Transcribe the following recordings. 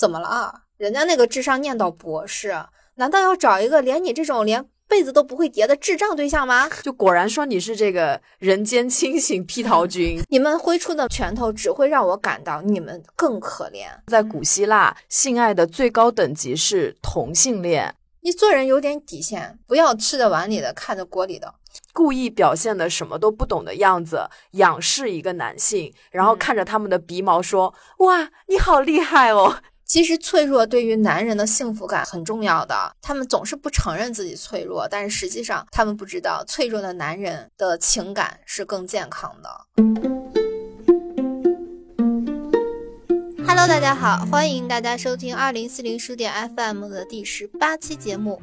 怎么了？人家那个智商念到博士，难道要找一个连你这种连被子都不会叠的智障对象吗？就果然说你是这个人间清醒批桃君。你们挥出的拳头只会让我感到你们更可怜。在古希腊，性爱的最高等级是同性恋。你做人有点底线，不要吃着碗里的看着锅里的，故意表现的什么都不懂的样子，仰视一个男性，然后看着他们的鼻毛说：“哇，你好厉害哦。”其实脆弱对于男人的幸福感很重要的，他们总是不承认自己脆弱，但是实际上他们不知道，脆弱的男人的情感是更健康的。Hello，大家好，欢迎大家收听二零四零书店 FM 的第十八期节目，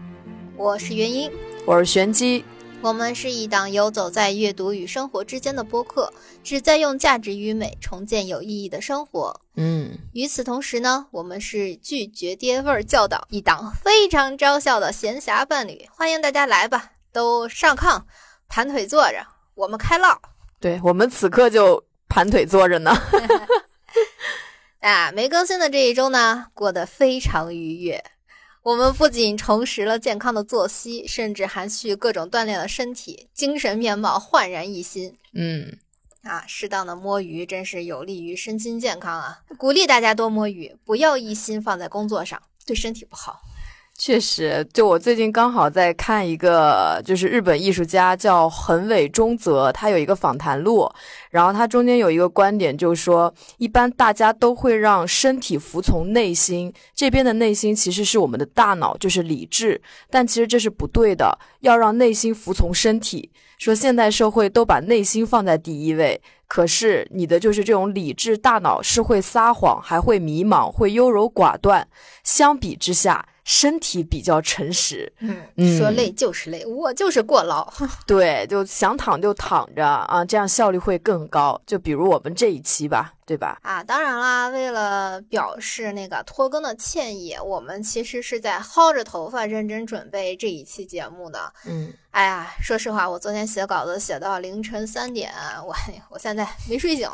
我是元英，我是玄机。我们是一档游走在阅读与生活之间的播客，旨在用价值与美重建有意义的生活。嗯，与此同时呢，我们是拒绝爹味儿教导一档非常招笑的闲暇伴侣，欢迎大家来吧，都上炕盘腿坐着，我们开唠。对我们此刻就盘腿坐着呢。啊，没更新的这一周呢，过得非常愉悦。我们不仅重拾了健康的作息，甚至还去各种锻炼了身体，精神面貌焕然一新。嗯，啊，适当的摸鱼真是有利于身心健康啊！鼓励大家多摸鱼，不要一心放在工作上，对身体不好。确实，就我最近刚好在看一个，就是日本艺术家叫横尾中泽，他有一个访谈录，然后他中间有一个观点，就是说，一般大家都会让身体服从内心，这边的内心其实是我们的大脑，就是理智，但其实这是不对的，要让内心服从身体。说现代社会都把内心放在第一位，可是你的就是这种理智大脑是会撒谎，还会迷茫，会优柔寡断，相比之下。身体比较诚实，嗯，说累就是累，我就是过劳，对，就想躺就躺着啊，这样效率会更高。就比如我们这一期吧，对吧？啊，当然啦，为了表示那个拖更的歉意，我们其实是在薅着头发认真准备这一期节目的。嗯，哎呀，说实话，我昨天写稿子写到凌晨三点，我 我现在没睡醒，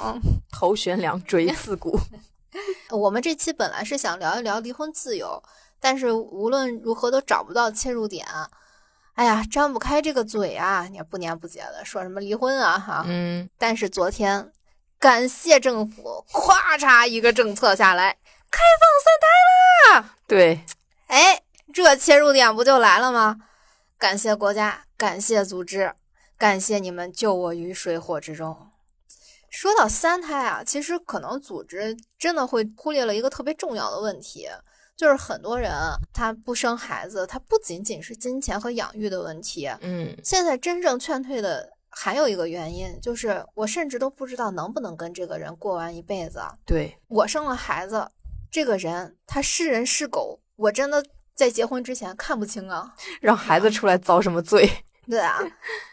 头悬梁锥刺股。我们这期本来是想聊一聊离婚自由。但是无论如何都找不到切入点，哎呀，张不开这个嘴啊！你不年不节的说什么离婚啊，哈，嗯。但是昨天，感谢政府，咵嚓一个政策下来，开放三胎啦。对，哎，这切入点不就来了吗？感谢国家，感谢组织，感谢你们救我于水火之中。说到三胎啊，其实可能组织真的会忽略了一个特别重要的问题。就是很多人他不生孩子，他不仅仅是金钱和养育的问题。嗯，现在真正劝退的还有一个原因，就是我甚至都不知道能不能跟这个人过完一辈子。对我生了孩子，这个人他是人是狗，我真的在结婚之前看不清啊。让孩子出来遭什么罪？对啊，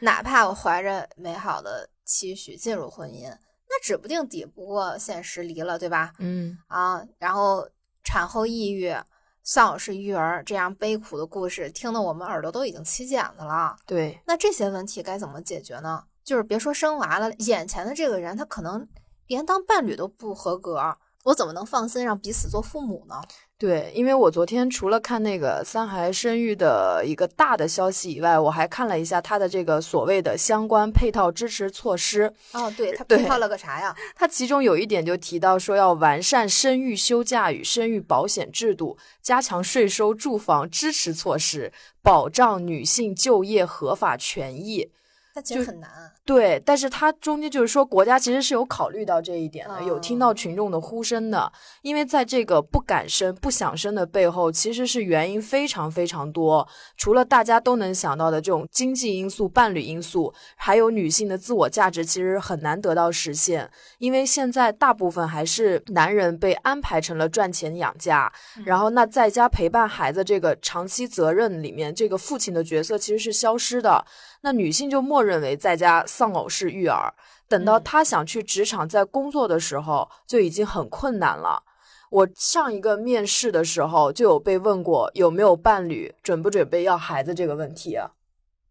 哪怕我怀着美好的期许进入婚姻，那指不定抵不过现实离了，对吧？嗯啊，然后。产后抑郁、丧偶式育儿这样悲苦的故事，听得我们耳朵都已经起茧子了。对，那这些问题该怎么解决呢？就是别说生娃了，眼前的这个人他可能连当伴侣都不合格，我怎么能放心让彼此做父母呢？对，因为我昨天除了看那个三孩生育的一个大的消息以外，我还看了一下他的这个所谓的相关配套支持措施。哦，对他配套了个啥呀？他其中有一点就提到说要完善生育休假与生育保险制度，加强税收住房支持措施，保障女性就业合法权益。那其实很难，对，但是它中间就是说，国家其实是有考虑到这一点的，有听到群众的呼声的，因为在这个不敢生、不想生的背后，其实是原因非常非常多，除了大家都能想到的这种经济因素、伴侣因素，还有女性的自我价值，其实很难得到实现，因为现在大部分还是男人被安排成了赚钱养家，然后那在家陪伴孩子这个长期责任里面，这个父亲的角色其实是消失的。那女性就默认为在家丧偶式育儿，等到他想去职场在工作的时候，就已经很困难了。我上一个面试的时候就有被问过有没有伴侣，准不准备要孩子这个问题。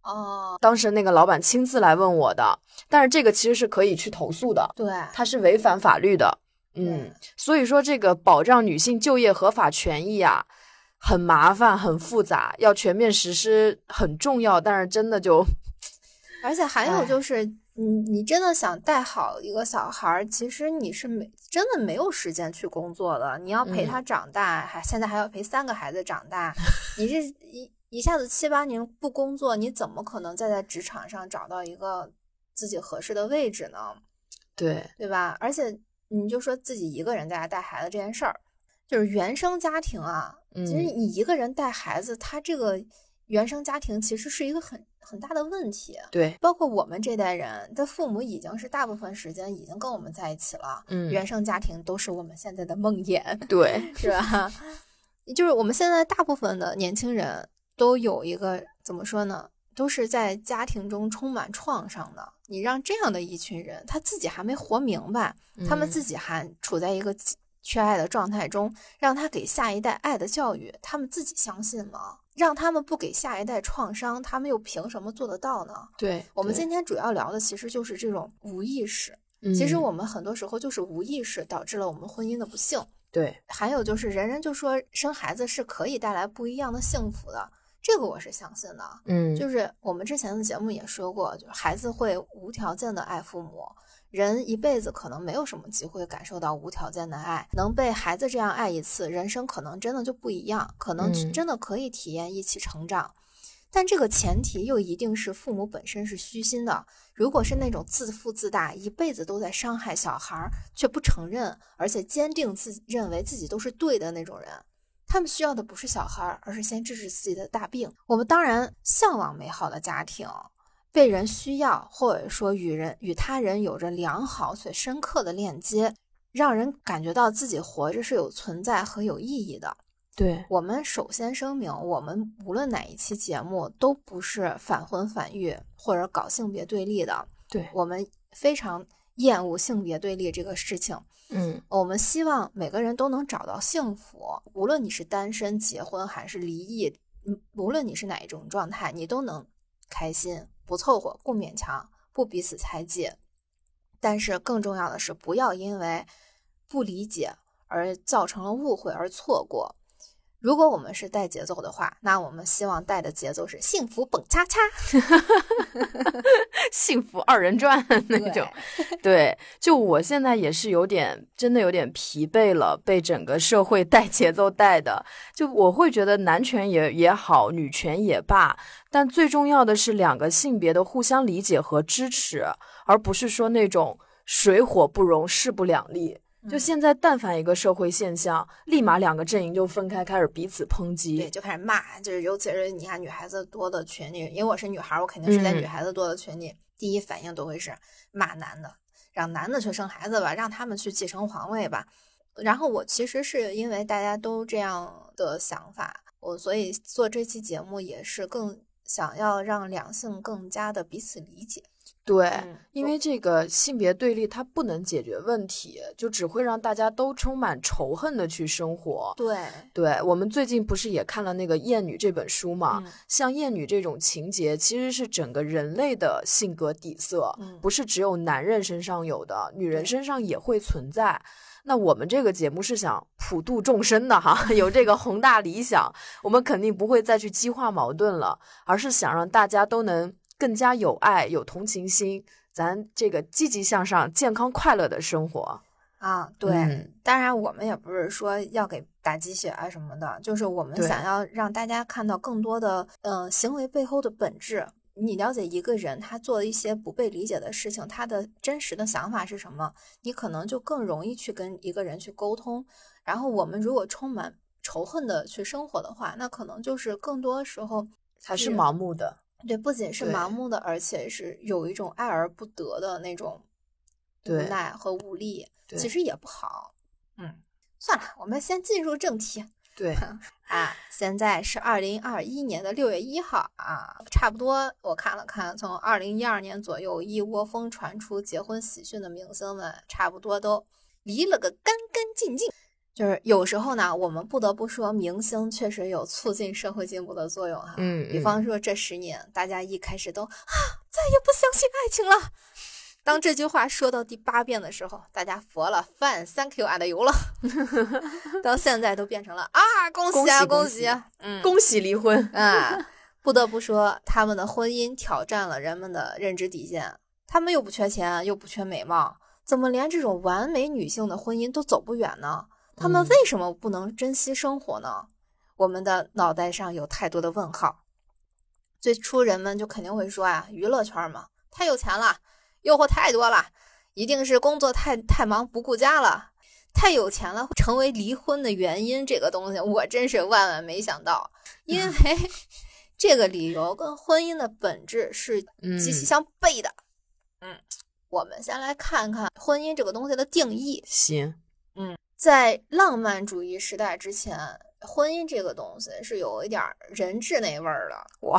哦，当时那个老板亲自来问我的，但是这个其实是可以去投诉的，对，他是违反法律的。嗯，所以说这个保障女性就业合法权益啊，很麻烦，很复杂，要全面实施很重要，但是真的就，而且还有就是，你你真的想带好一个小孩儿，其实你是没真的没有时间去工作的，你要陪他长大，还现在还要陪三个孩子长大，你这一一下子七八年不工作，你怎么可能再在职场上找到一个自己合适的位置呢？对对吧？而且你就说自己一个人在家带孩子这件事儿，就是原生家庭啊。其实你一个人带孩子，他这个原生家庭其实是一个很很大的问题。对，包括我们这代人的父母已经是大部分时间已经跟我们在一起了。嗯，原生家庭都是我们现在的梦魇。对，是吧？就是我们现在大部分的年轻人都有一个怎么说呢？都是在家庭中充满创伤的。你让这样的一群人，他自己还没活明白，他们自己还处在一个缺爱的状态中，让他给下一代爱的教育，他们自己相信吗？让他们不给下一代创伤，他们又凭什么做得到呢？对我们今天主要聊的其实就是这种无意识。其实我们很多时候就是无意识导致了我们婚姻的不幸。对，还有就是人人就说生孩子是可以带来不一样的幸福的。这个我是相信的，嗯，就是我们之前的节目也说过，就是孩子会无条件的爱父母，人一辈子可能没有什么机会感受到无条件的爱，能被孩子这样爱一次，人生可能真的就不一样，可能真的可以体验一起成长。但这个前提又一定是父母本身是虚心的，如果是那种自负自大，一辈子都在伤害小孩却不承认，而且坚定自认为自己都是对的那种人。他们需要的不是小孩，而是先治治自己的大病。我们当然向往美好的家庭，被人需要，或者说与人与他人有着良好且深刻的链接，让人感觉到自己活着是有存在和有意义的。对我们首先声明，我们无论哪一期节目都不是反婚反育或者搞性别对立的。对我们非常厌恶性别对立这个事情。嗯，我们希望每个人都能找到幸福，无论你是单身、结婚还是离异，嗯，无论你是哪一种状态，你都能开心，不凑合，不勉强，不彼此猜忌。但是更重要的是，不要因为不理解而造成了误会而错过。如果我们是带节奏的话，那我们希望带的节奏是幸福蹦恰恰，幸福二人转 那种。对，就我现在也是有点，真的有点疲惫了，被整个社会带节奏带的。就我会觉得男权也也好，女权也罢，但最重要的是两个性别的互相理解和支持，而不是说那种水火不容、势不两立。就现在，但凡一个社会现象，立马两个阵营就分开，开始彼此抨击，对，就开始骂。就是尤其是你看女孩子多的群里，因为我是女孩，我肯定是在女孩子多的群里，第一反应都会是骂男的，让男的去生孩子吧，让他们去继承皇位吧。然后我其实是因为大家都这样的想法，我所以做这期节目也是更想要让两性更加的彼此理解。对，因为这个性别对立它不能解决问题，就只会让大家都充满仇恨的去生活。对，对我们最近不是也看了那个《厌女》这本书嘛？像厌女这种情节，其实是整个人类的性格底色，不是只有男人身上有的，女人身上也会存在。那我们这个节目是想普度众生的哈，有这个宏大理想，我们肯定不会再去激化矛盾了，而是想让大家都能。更加有爱、有同情心，咱这个积极向上、健康快乐的生活啊！对，当然我们也不是说要给打鸡血啊什么的，就是我们想要让大家看到更多的嗯行为背后的本质。你了解一个人他做一些不被理解的事情，他的真实的想法是什么，你可能就更容易去跟一个人去沟通。然后我们如果充满仇恨的去生活的话，那可能就是更多时候才是盲目的。对，不仅是盲目的，而且是有一种爱而不得的那种无奈和无力，其实也不好。嗯，算了，我们先进入正题。对 啊，现在是二零二一年的六月一号啊，差不多我看了看，从二零一二年左右一窝蜂传出结婚喜讯的明星们，差不多都离了个干干净净。就是有时候呢，我们不得不说，明星确实有促进社会进步的作用哈。嗯，比方说这十年，大家一开始都啊，再也不相信爱情了，当这句话说到第八遍的时候，大家佛了饭 thank you and 油了，到现在都变成了啊恭喜啊恭喜啊，嗯恭喜离婚。啊，不得不说他们的婚姻挑战了人们的认知底线。他们又不缺钱，又不缺美貌，怎么连这种完美女性的婚姻都走不远呢？他们嗯为什么不能珍惜生活呢？我们的脑袋上有太多的问号。最初人们就肯定会说啊，娱乐圈嘛，太有钱了，诱惑太多了，一定是工作太太忙不顾家了，太有钱了会成为离婚的原因。这个东西我真是万万没想到，因为这个理由跟婚姻的本质是嗯息息相悖的。嗯，我们先来看看婚姻这个东西的定义。行，在浪漫主义时代之前，婚姻这个东西是有一点儿人质那味儿的。哇，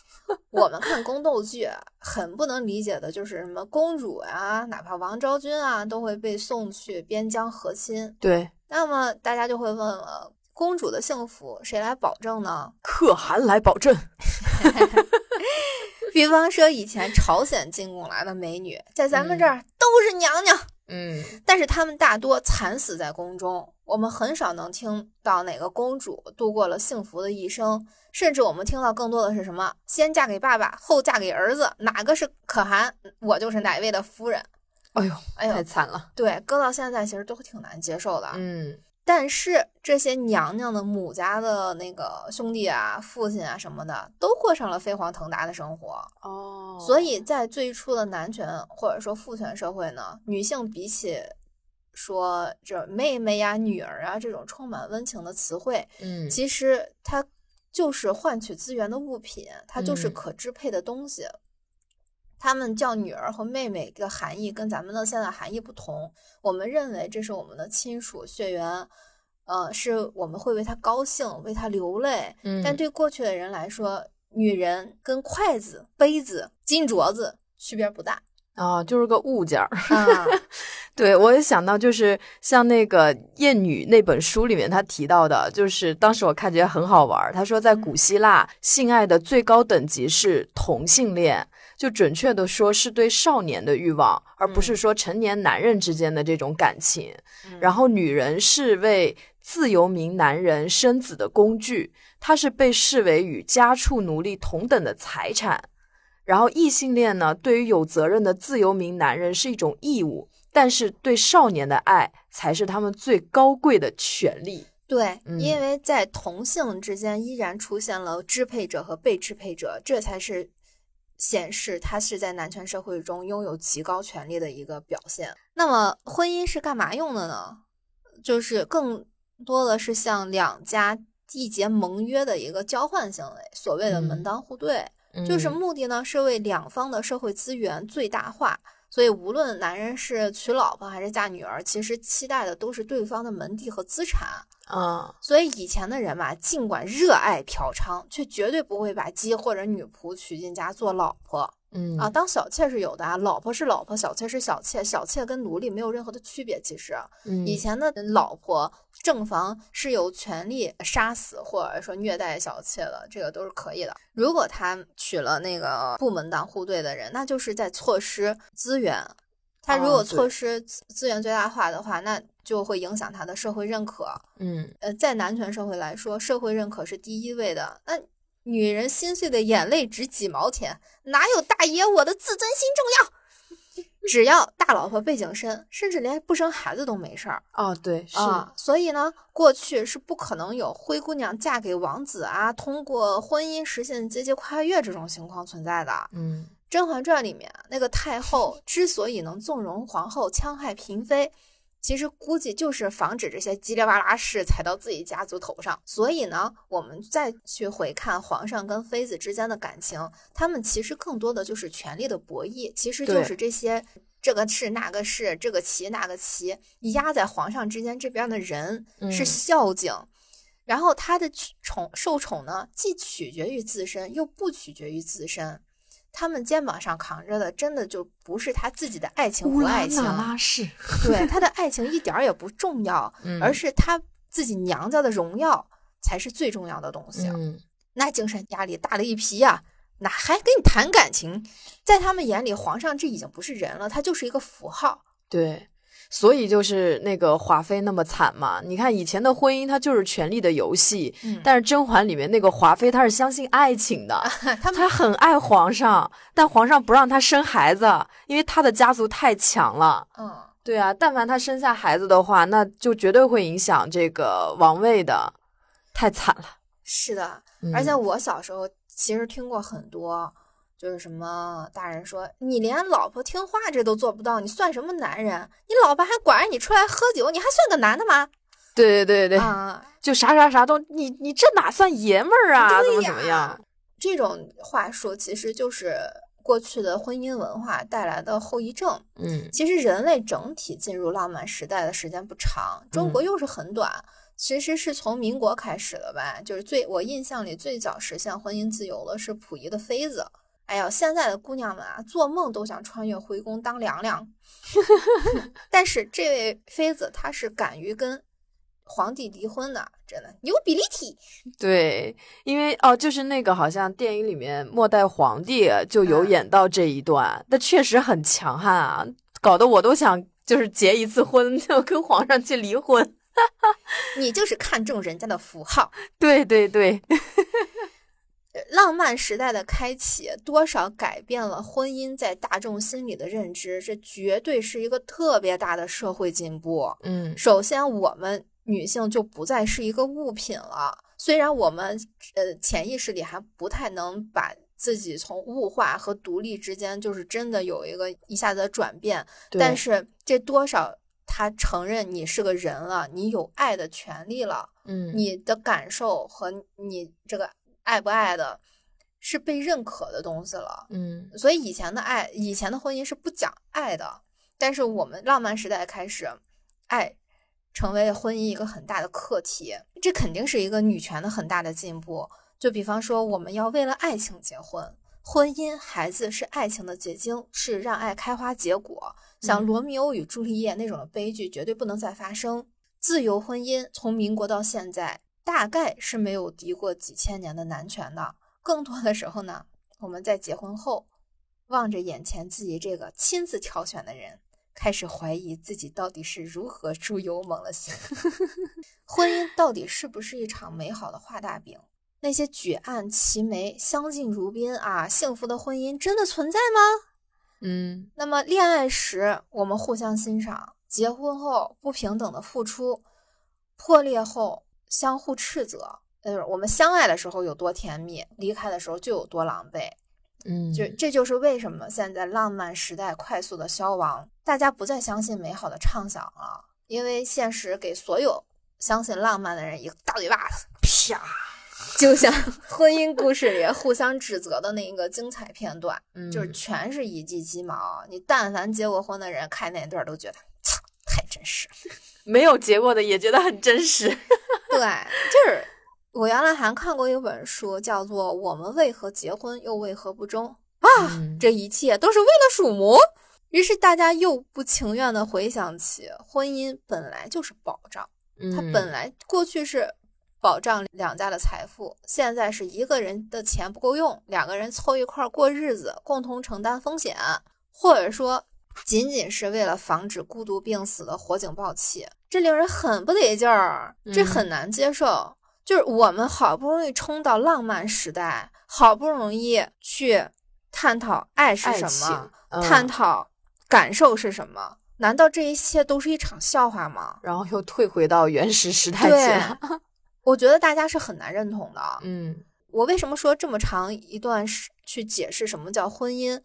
我们看宫斗剧，很不能理解的就是什么公主啊，哪怕王昭君啊，都会被送去边疆和亲。对，那么大家就会问了，公主的幸福谁来保证呢？可汗来保证。比方说以前朝鲜进贡来的美女，在咱们这儿都是娘娘。嗯，但是他们大多惨死在宫中，我们很少能听到哪个公主度过了幸福的一生，甚至我们听到更多的是什么“先嫁给爸爸，后嫁给儿子”，哪个是可汗，我就是哪位的夫人。哎呦，哎呦太，惨了。对，搁到现在其实都挺难接受的。嗯但是这些娘娘的母家的那个兄弟啊、父亲啊什么的，都过上了飞黄腾达的生活。哦所以在最初的男权或者说父权社会呢，女性比起说这妹妹呀、女儿啊这种充满温情的词汇，嗯，其实它就是换取资源的物品，它就是嗯可支配的东西。他们叫女儿和妹妹的含义跟咱们的现在含义不同，我们认为这是我们的亲属血缘，呃，是我们会为他高兴，为他流泪，嗯但对过去的人来说，女人跟筷子、杯子、金镯子区别不大啊，就是个物件儿。啊。对，我也想到，就是像那个《艳女》那本书里面他提到的，就是当时我看觉得很好玩。他说，在古希腊，性爱的最高等级是同性恋，就准确的说是对少年的欲望，而不是说成年男人之间的这种感情。然后，女人是为自由民男人生子的工具，她是被视为与家畜奴隶同等的财产。然后异性恋呢，对于有责任的自由民男人是一种义务，但是对少年的爱才是他们最高贵的权利。对，嗯因为在同性之间依然出现了支配者和被支配者，这才是显示他是在男权社会中拥有极高权力的一个表现。那么，婚姻是干嘛用的呢？就是更多的是像两家缔结盟约的一个交换行为，所谓的门嗯当户对。就是嗯目的呢是为两方的社会资源最大化，所以无论男人是娶老婆还是嫁女儿，其实期待的都是对方的门第和资产。啊，所以以前的人嘛，尽管热爱嫖娼，却绝对不会把鸡或者女仆娶进家做老婆嗯啊。当小妾是有的啊，老婆是老婆，小妾是小妾，小妾跟奴隶没有任何的区别。其实嗯以前的老婆正房是有权利杀死或者说虐待小妾的，这个都是可以的。如果他娶了那个不门当户对的人，那就是在错失资源。他如果错失资资源最大化的话，那就会影响他的社会认可。嗯呃，在男权社会来说，社会认可是第一位的。那女人心碎的眼泪值几毛钱，哪有大爷我的自尊心重要？只要大老婆背景深，甚至连不生孩子都没事儿哦，对，是啊。所以呢，过去是不可能有灰姑娘嫁给王子啊，通过婚姻实现阶级跨越这种情况存在的。嗯《甄嬛传》里面那个太后 之所以能纵容皇后戕害嫔妃，其实估计就是防止这些叽里哇啦事踩到自己家族头上。所以呢，我们再去回看皇上跟妃子之间的感情，他们其实更多的就是权力的博弈，其实就是这些。这个是那个是，这个旗那个旗，压在皇上之间这边的人是嗯孝敬，然后他的宠受宠呢，既取决于自身，又不取决于自身。他们肩膀上扛着的，真的就不是他自己的爱情和爱情，对他的爱情一点儿也不重要，嗯而是他自己娘家的荣耀才是最重要的东西。嗯那精神压力大了一批呀、哪还跟你谈感情？在他们眼里，皇上这已经不是人了，他就是一个符号。对，所以就是那个华妃那么惨嘛。你看以前的婚姻，它就是权力的游戏。嗯但是甄嬛里面那个华妃，她是相信爱情的，他们她很爱皇上，但皇上不让她生孩子，因为她的家族太强了。嗯，对啊，但凡她生下孩子的话，那就绝对会影响这个王位的，太惨了。是的。嗯而且我小时候其实听过很多，就是什么大人说你连老婆听话这都做不到，你算什么男人？你老婆还管着你出来喝酒，你还算个男的吗？对对对对，啊，就啥啥啥都，你你这哪算爷们儿啊？怎么怎么样？这种话术其实就是过去的婚姻文化带来的后遗症。嗯其实人类整体进入浪漫时代的时间不长，中国又是很短。其实是从民国开始的吧，就是最我印象里最早实现婚姻自由的是溥仪的妃子。哎呀，现在的姑娘们啊，做梦都想穿越回宫当娘娘。但是这位妃子她是敢于跟皇帝离婚的，真的牛比利体。对，因为哦，就是那个好像电影里面末代皇帝就有嗯演到这一段，那、确实很强悍啊，搞得我都想就是结一次婚，就跟皇上去离婚。你就是看中人家的符号。对对对，浪漫时代的开启，多少改变了婚姻在大众心里的认知，这绝对是一个特别大的社会进步。嗯首先，我们女性就不再是一个物品了。虽然我们呃潜意识里还不太能把自己从物化和独立之间，就是真的有一个一下子的转变，但是这多少他承认你是个人了，你有爱的权利了。嗯你的感受和你这个爱不爱的，是被认可的东西了。嗯所以以前的爱，以前的婚姻是不讲爱的，但是我们浪漫时代开始，爱成为婚姻一个很大的课题，这肯定是一个女权的很大的进步。就比方说，我们要为了爱情结婚，婚姻、孩子是爱情的结晶，是让爱开花结果。像嗯罗密欧与朱丽叶那种的悲剧绝对不能再发生。自由婚姻从民国到现在，大概是没有敌过几千年的男权的。更多的时候呢，我们在结婚后，望着眼前自己这个亲自挑选的人，开始怀疑自己到底是如何猪油蒙了心。婚姻到底是不是一场美好的画大饼？那些举案齐眉、相敬如宾啊，幸福的婚姻真的存在吗？嗯那么恋爱时我们互相欣赏，结婚后不平等的付出，破裂后相互斥责。呃，我们相爱的时候有多甜蜜，离开的时候就有多狼狈。嗯，就这就是为什么现在浪漫时代快速的消亡，大家不再相信美好的畅想了，因为现实给所有相信浪漫的人一个大嘴巴子，啪！就像婚姻故事里互相指责的那个精彩片段，就是嗯全是一地鸡毛。你但凡结过婚的人看那段都觉得，操，太真实。没有结过的也觉得很真实。对，就是我原来还看过一本书，叫做《我们为何结婚又为何不忠》啊，嗯。这一切都是为了鼠魔。于是大家又不情愿的回想起，婚姻本来就是保障，它嗯。本来过去是保障两家的财富，现在是一个人的钱不够用，两个人凑一块儿过日子，共同承担风险，或者说仅仅是为了防止孤独病死的火警报器，这令人很不得劲儿，这嗯很难接受。就是我们好不容易冲到浪漫时代，好不容易去探讨爱是什么，嗯探讨感受是什么，难道这一切都是一场笑话吗？然后又退回到原始时代去了。我觉得大家是很难认同的。嗯我为什么说这么长一段是去解释什么叫婚姻？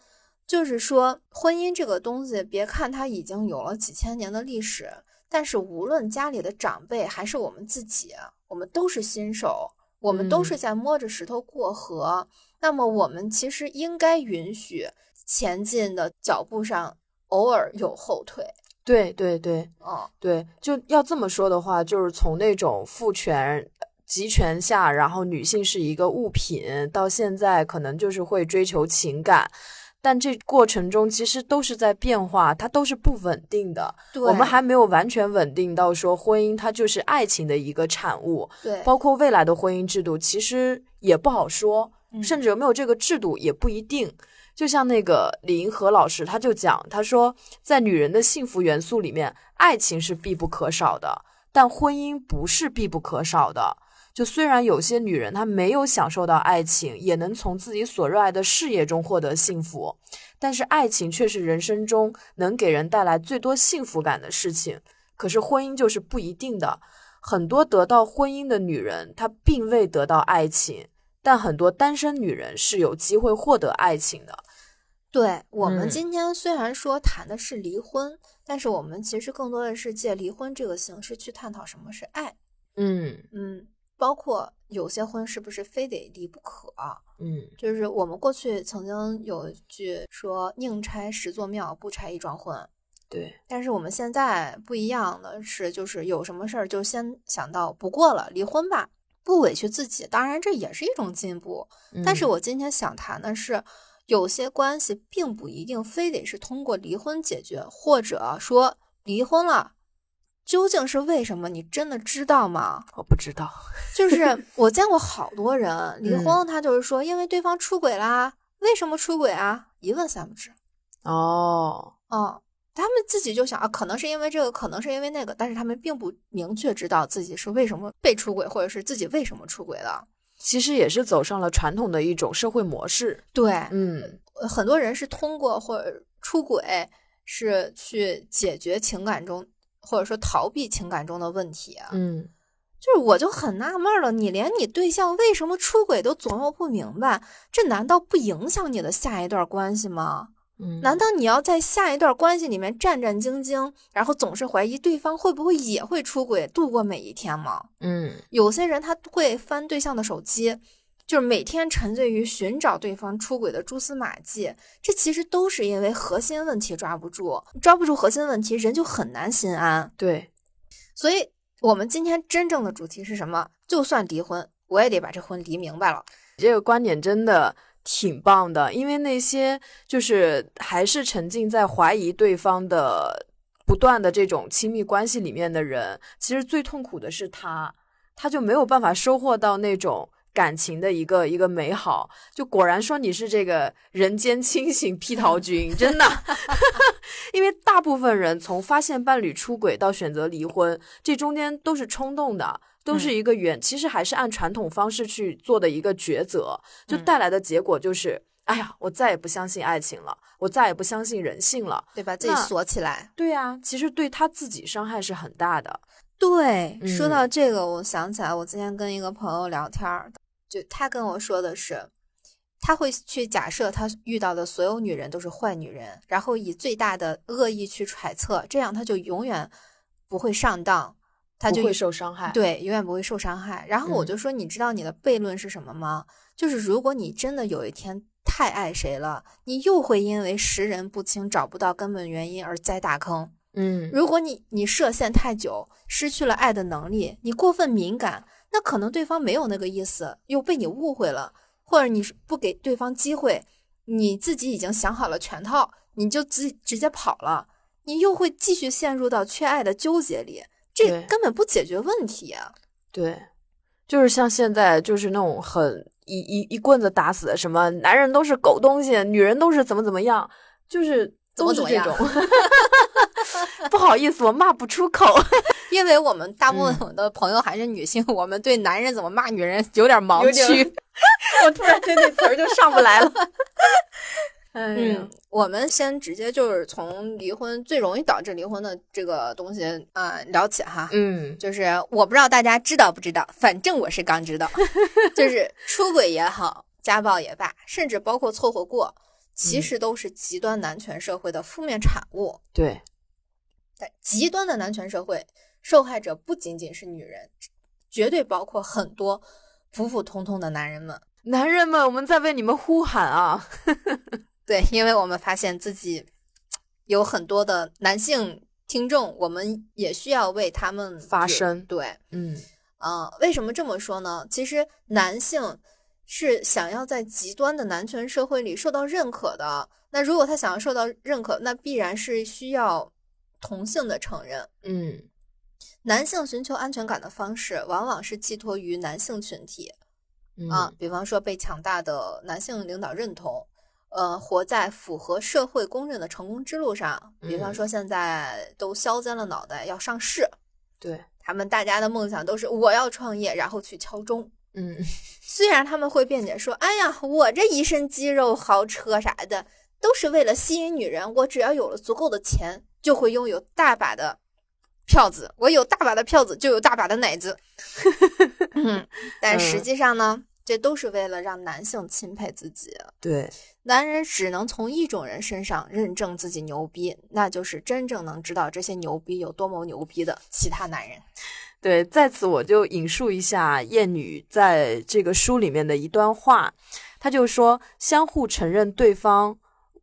就是说，婚姻这个东西，别看它已经有了几千年的历史，但是无论家里的长辈还是我们自己，我们都是新手，我们都是嗯在摸着石头过河。那么，我们其实应该允许前进的脚步上偶尔有后退。对对对嗯，对，就要这么说的话，就是从那种父权。集权下，然后女性是一个物品，到现在可能就是会追求情感，但这过程中其实都是在变化，它都是不稳定的。对，我们还没有完全稳定到说婚姻它就是爱情的一个产物，对，包括未来的婚姻制度，其实也不好说。甚至有没有这个制度也不一定。就像那个李银河老师，他就讲，他说，在女人的幸福元素里面，爱情是必不可少的，但婚姻不是必不可少的。就虽然有些女人她没有享受到爱情，也能从自己所热爱的事业中获得幸福，但是爱情却是人生中能给人带来最多幸福感的事情。可是婚姻就是不一定的，很多得到婚姻的女人，她并未得到爱情，但很多单身女人是有机会获得爱情的。对我们今天虽然说谈的是离婚，但是我们其实更多的是借离婚这个形式去探讨什么是爱。嗯嗯。包括有些婚是不是非得离不可？嗯，就是我们过去曾经有一句说“宁拆十座庙，不拆一桩婚”。对，但是我们现在不一样的是，就是有什么事儿就先想到不过了，离婚吧，不委屈自己。当然这也是一种进步。但是我今天想谈的是，有些关系并不一定非得是通过离婚解决，或者说离婚了。究竟是为什么？你真的知道吗？我不知道。就是我见过好多人离婚，他就是说因为对方出轨啦。为什么出轨啊？一问三不知。哦，哦，他们自己就想啊，可能是因为这个，可能是因为那个，但是他们并不明确知道自己是为什么被出轨，或者是自己为什么出轨的。其实也是走上了传统的一种社会模式。对，嗯，很多人是通过或者出轨是去解决情感中。或者说逃避情感中的问题，嗯，就是我就很纳闷了，你连你对象为什么出轨都琢磨不明白，这难道不影响你的下一段关系吗？嗯，难道你要在下一段关系里面战战兢兢，然后总是怀疑对方会不会也会出轨度过每一天吗？嗯，有些人他会翻对象的手机。就是每天沉醉于寻找对方出轨的蛛丝马迹，这其实都是因为核心问题抓不住，抓不住核心问题，人就很难心安。对，所以我们今天真正的主题是什么？就算离婚，我也得把这婚离明白了。这个观点真的挺棒的，因为那些就是还是沉浸在怀疑对方的不断的这种亲密关系里面的人，其实最痛苦的是他，他就没有办法收获到那种。感情的一个一个美好，就果然说你是这个人间清醒批桃君，真的，因为大部分人从发现伴侣出轨到选择离婚，这中间都是冲动的，都是一个原，其实还是按传统方式去做的一个抉择，就带来的结果就是，哎呀，我再也不相信爱情了，我再也不相信人性了，对吧？自己锁起来，对呀，其实对他自己伤害是很大的。对，说到这个，我想起来，我今天跟一个朋友聊天儿。就他跟我说的是，他会去假设他遇到的所有女人都是坏女人，然后以最大的恶意去揣测，这样他就永远不会上当，他就会受伤害。对，永远不会受伤害。然后我就说，你知道你的悖论是什么吗？就是如果你真的有一天太爱谁了，你又会因为识人不清、找不到根本原因而栽大坑。嗯，如果你你设限太久，失去了爱的能力，你过分敏感。那可能对方没有那个意思，又被你误会了，或者你不给对方机会，你自己已经想好了全套，你就直直接跑了，你又会继续陷入到缺爱的纠结里，这根本不解决问题啊！对，就是像现在就是那种很一一一棍子打死的，什么男人都是狗东西，女人都是怎么怎么样，就是都是这种。不好意思，我骂不出口。因为我们大部分的朋友还是女性，我们对男人怎么骂女人有点盲区。我突然间那词儿就上不来了。嗯，我们先直接就是从离婚最容易导致离婚的这个东西啊聊起哈。嗯，就是我不知道大家知道不知道，反正我是刚知道，就是出轨也好，家暴也罢，甚至包括凑合过，其实都是极端男权社会的负面产物。对，在极端的男权社会。受害者不仅仅是女人，绝对包括很多普普通通的男人们。男人们，我们在为你们呼喊啊！对，因为我们发现自己有很多的男性听众，我们也需要为他们发声。对，嗯，啊，为什么这么说呢？其实男性是想要在极端的男权社会里受到认可的。那如果他想要受到认可，那必然是需要同性的承认。嗯。男性寻求安全感的方式，往往是寄托于男性群体，啊，比方说被强大的男性领导认同，呃，活在符合社会公认的成功之路上。比方说现在都削尖了脑袋要上市，对他们大家的梦想都是我要创业，然后去敲钟。嗯，虽然他们会辩解说，哎呀，我这一身肌肉、豪车啥的，都是为了吸引女人。我只要有了足够的钱，就会拥有大把的票子。我有大把的票子，就有大把的奶子。嗯，但实际上呢，这都是为了让男性钦佩自己。对，男人只能从一种人身上认证自己牛逼，那就是真正能知道这些牛逼有多么牛逼的其他男人。对，在此我就引述一下燕女在这个书里面的一段话，她就说：相互承认对方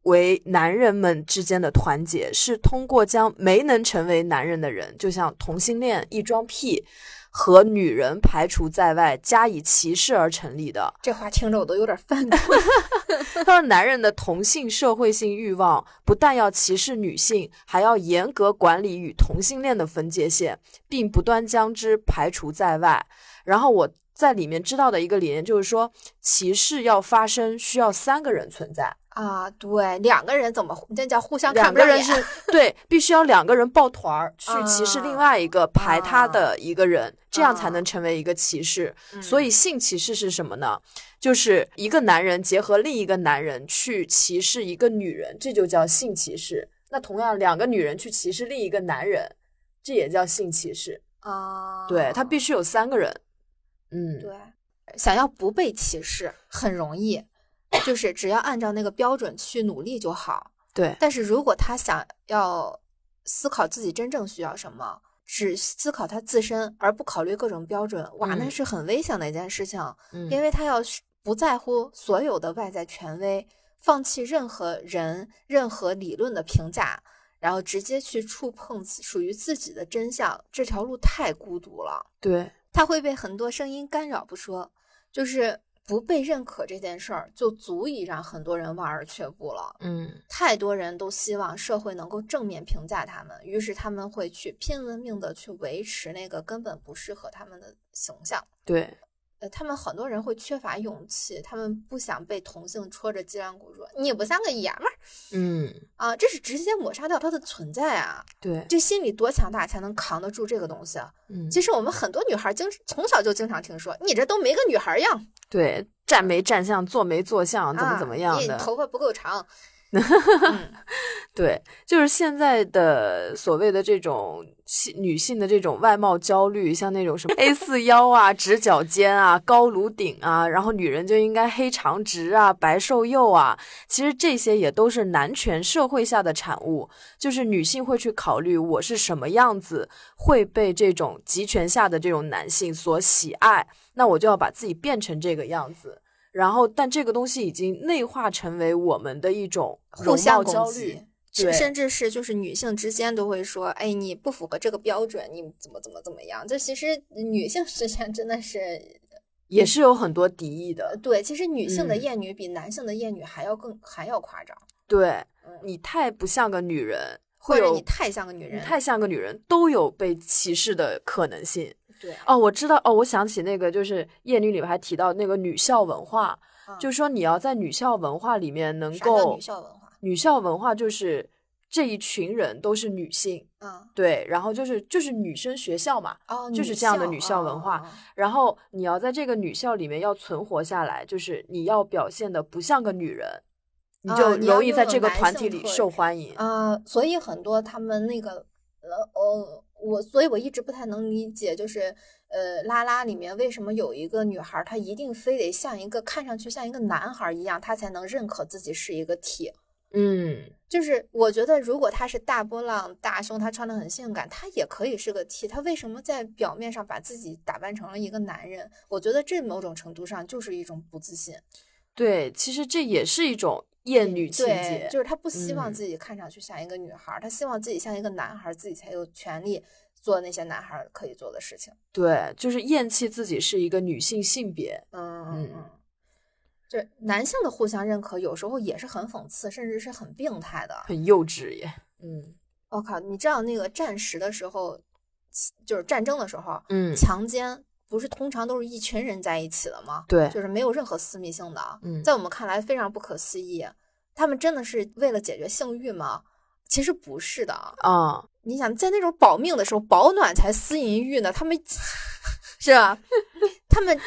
为男人们之间的团结，是通过将没能成为男人的人，就像同性恋、异装癖和女人排除在外，加以歧视而成立的。这话听着我都有点犯困。他说，男人的同性社会性欲望不但要歧视女性，还要严格管理与同性恋的分界线，并不断将之排除在外。然后我在里面知道的一个理念就是说，歧视要发生，需要三个人存在。啊，对，两个人怎么这叫互相看两？个人是 对，必须要两个人抱团儿 去歧视另外一个排他的一个人，这样才能成为一个歧视。所以性歧视是什么呢？就是一个男人结合另一个男人去歧视一个女人，这就叫性歧视。那同样，两个女人去歧视另一个男人，这也叫性歧视。啊，对，他必须有三个人。嗯，对，想要不被歧视很容易，就是只要按照那个标准去努力就好。对，但是如果他想要思考自己真正需要什么，只思考他自身而不考虑各种标准，哇，那嗯。是很危险的一件事情，嗯。因为他要是不在乎所有的外在权威，放弃任何人、任何理论的评价，然后直接去触碰属于自己的真相，这条路太孤独了。对，他会被很多声音干扰不说，就是不被认可这件事儿，就足以让很多人望而却步了。嗯，太多人都希望社会能够正面评价他们，于是他们会去拼了命的去维持那个根本不适合他们的形象。对，呃，他们很多人会缺乏勇气，他们不想被同性戳着脊梁骨说你不像个爷们儿嗯，啊，这是直接抹杀掉他的存在啊！对，这心理多强大才能扛得住这个东西啊？嗯，其实我们很多女孩经从小就经常听说，你这都没个女孩样，对，站没站相，坐没坐相，怎么啊怎么样的。你头发不够长，对，就是现在的所谓的这种性女性的这种外貌焦虑，像那种什么 A 四腰啊、直角肩啊、高颅顶啊，然后女人就应该黑长直啊、白瘦幼啊，其实这些也都是男权社会下的产物。就是女性会去考虑我是什么样子会被这种集权下的这种男性所喜爱，那我就要把自己变成这个样子。然后，但这个东西已经内化成为我们的一种容互相貌焦虑。对甚甚至是就是女性之间都会说，哎，你不符合这个标准，你怎么怎么怎么样？这其实女性之间真的是，也是有很多敌意的。对，其实女性的嗯厌女比男性的厌女还要更还要夸张，对嗯你太不像个女人，或者你太像个女人，你太像个女人，都有被歧视的可能性。对，哦，我知道，哦，我想起那个就是《厌女》里面还提到那个女校文化，嗯就是说你要在女校文化里面能够女校文化？女校文化就是这一群人都是女性，嗯，对，然后就是就是女生学校嘛，哦，就是这样的女校文化然后你要在这个女校里面要存活下来，就是你要表现的不像个女人，你啊就容易在这个团体里受欢迎。啊、所以很多他们那个呃呃，我所以我一直不太能理解，就是呃拉拉里面为什么有一个女孩，她一定非得像一个看上去像一个男孩一样，她才能认可自己是一个 T。嗯，就是我觉得，如果她是大波浪、大胸，她穿的很性感，她也可以是个 T。她为什么在表面上把自己打扮成了一个男人？我觉得这某种程度上就是一种不自信。对，其实这也是一种厌女情对节，，就是他不希望嗯自己看上去像一个女孩儿，他希望自己像一个男孩儿，自己才有权利做那些男孩儿可以做的事情。对，就是厌弃自己是一个女性性别。嗯嗯嗯，就是男性的互相认可，有时候也是很讽刺，甚至是很病态的。很幼稚耶。嗯我靠，你知道那个战时的时候，就是战争的时候，嗯强奸不是通常都是一群人在一起的吗？对，就是没有任何私密性的。嗯，在我们看来非常不可思议。他们真的是为了解决性欲吗？其实不是的啊。你想在那种保命的时候，保暖才私淫欲呢？他们 是吧？他们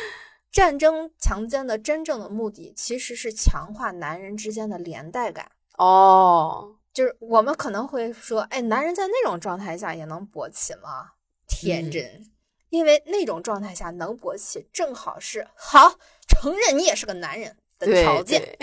战争强奸的真正的目的，其实是强化男人之间的连带感。哦，就是我们可能会说，哎，男人在那种状态下也能勃起吗？天真，因为那种状态下能勃起，正好是好承认你也是个男人的条件。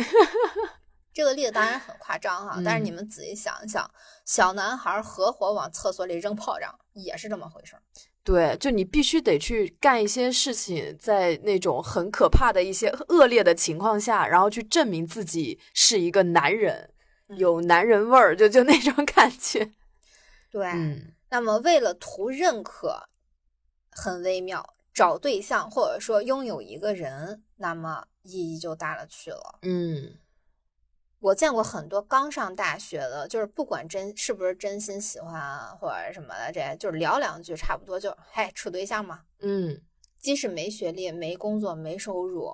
这个例子当然很夸张哈，但是你们仔细想一想，小男孩合伙往厕所里扔炮仗，也是这么回事儿。对，就你必须得去干一些事情，在那种很可怕的一些恶劣的情况下，然后去证明自己是一个男人，有男人味儿，就就那种感觉。对，那么为了图认可，很微妙，找对象或者说拥有一个人，那么意义就大了去了。嗯。我见过很多刚上大学的，就是不管真是不是真心喜欢或者什么的，这就是聊两句，差不多就嘿处对象嘛。嗯，即使没学历、没工作、没收入，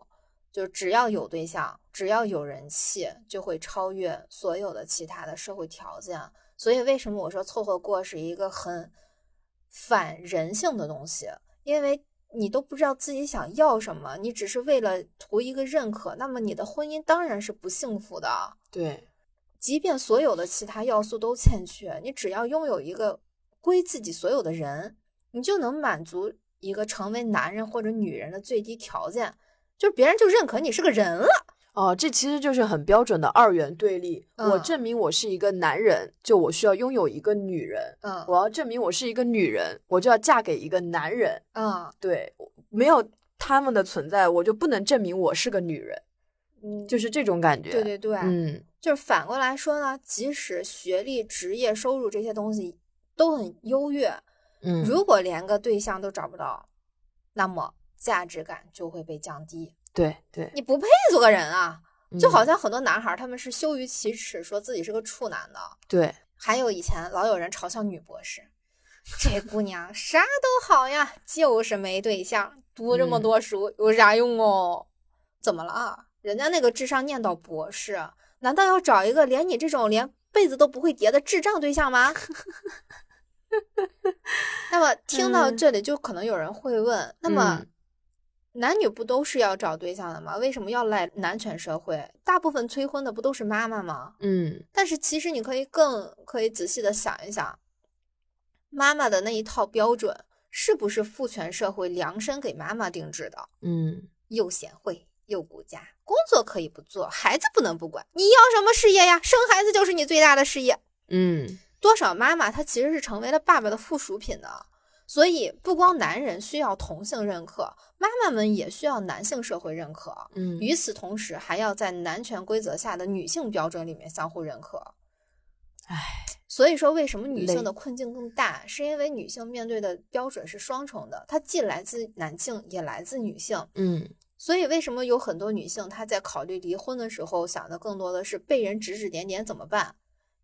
就只要有对象，只要有人气，就会超越所有的其他的社会条件。所以为什么我说凑合过是一个很反人性的东西？因为。你都不知道自己想要什么，你只是为了图一个认可，那么你的婚姻当然是不幸福的。对，即便所有的其他要素都欠缺，你只要拥有一个归自己所有的人，你就能满足一个成为男人或者女人的最低条件，就是别人就认可你是个人了。哦，这其实就是很标准的二元对立。我证明我是一个男人，就我需要拥有一个女人。嗯，我要证明我是一个女人，我就要嫁给一个男人。嗯，对，没有他们的存在，我就不能证明我是个女人。嗯，就是这种感觉。对对对，嗯，就是反过来说呢，即使学历、职业、收入这些东西都很优越，嗯，如果连个对象都找不到，那么价值感就会被降低。对对，你不配做个人啊！就好像很多男孩，他们是羞于启齿，说自己是个处男的。对，还有以前老有人嘲笑女博士，这姑娘啥都好呀，就是没对象，读这么多书有啥用哦？怎么了啊？人家那个智商念到博士，难道要找一个连你这种连被子都不会叠的智障对象吗？那么听到这里，就可能有人会问，那么。男女不都是要找对象的吗？为什么要赖男权社会？大部分催婚的不都是妈妈吗？嗯，但是其实你可以更可以仔细的想一想，妈妈的那一套标准是不是父权社会量身给妈妈定制的？嗯，又贤惠又顾家，工作可以不做，孩子不能不管。你要什么事业呀？生孩子就是你最大的事业。嗯，多少妈妈她其实是成为了爸爸的附属品的。所以，不光男人需要同性认可，妈妈们也需要男性社会认可。嗯，与此同时，还要在男权规则下的女性标准里面相互认可。唉，所以说，为什么女性的困境更大？是因为女性面对的标准是双重的，它既来自男性，也来自女性。嗯，所以为什么有很多女性她在考虑离婚的时候，想的更多的是被人指指点点怎么办？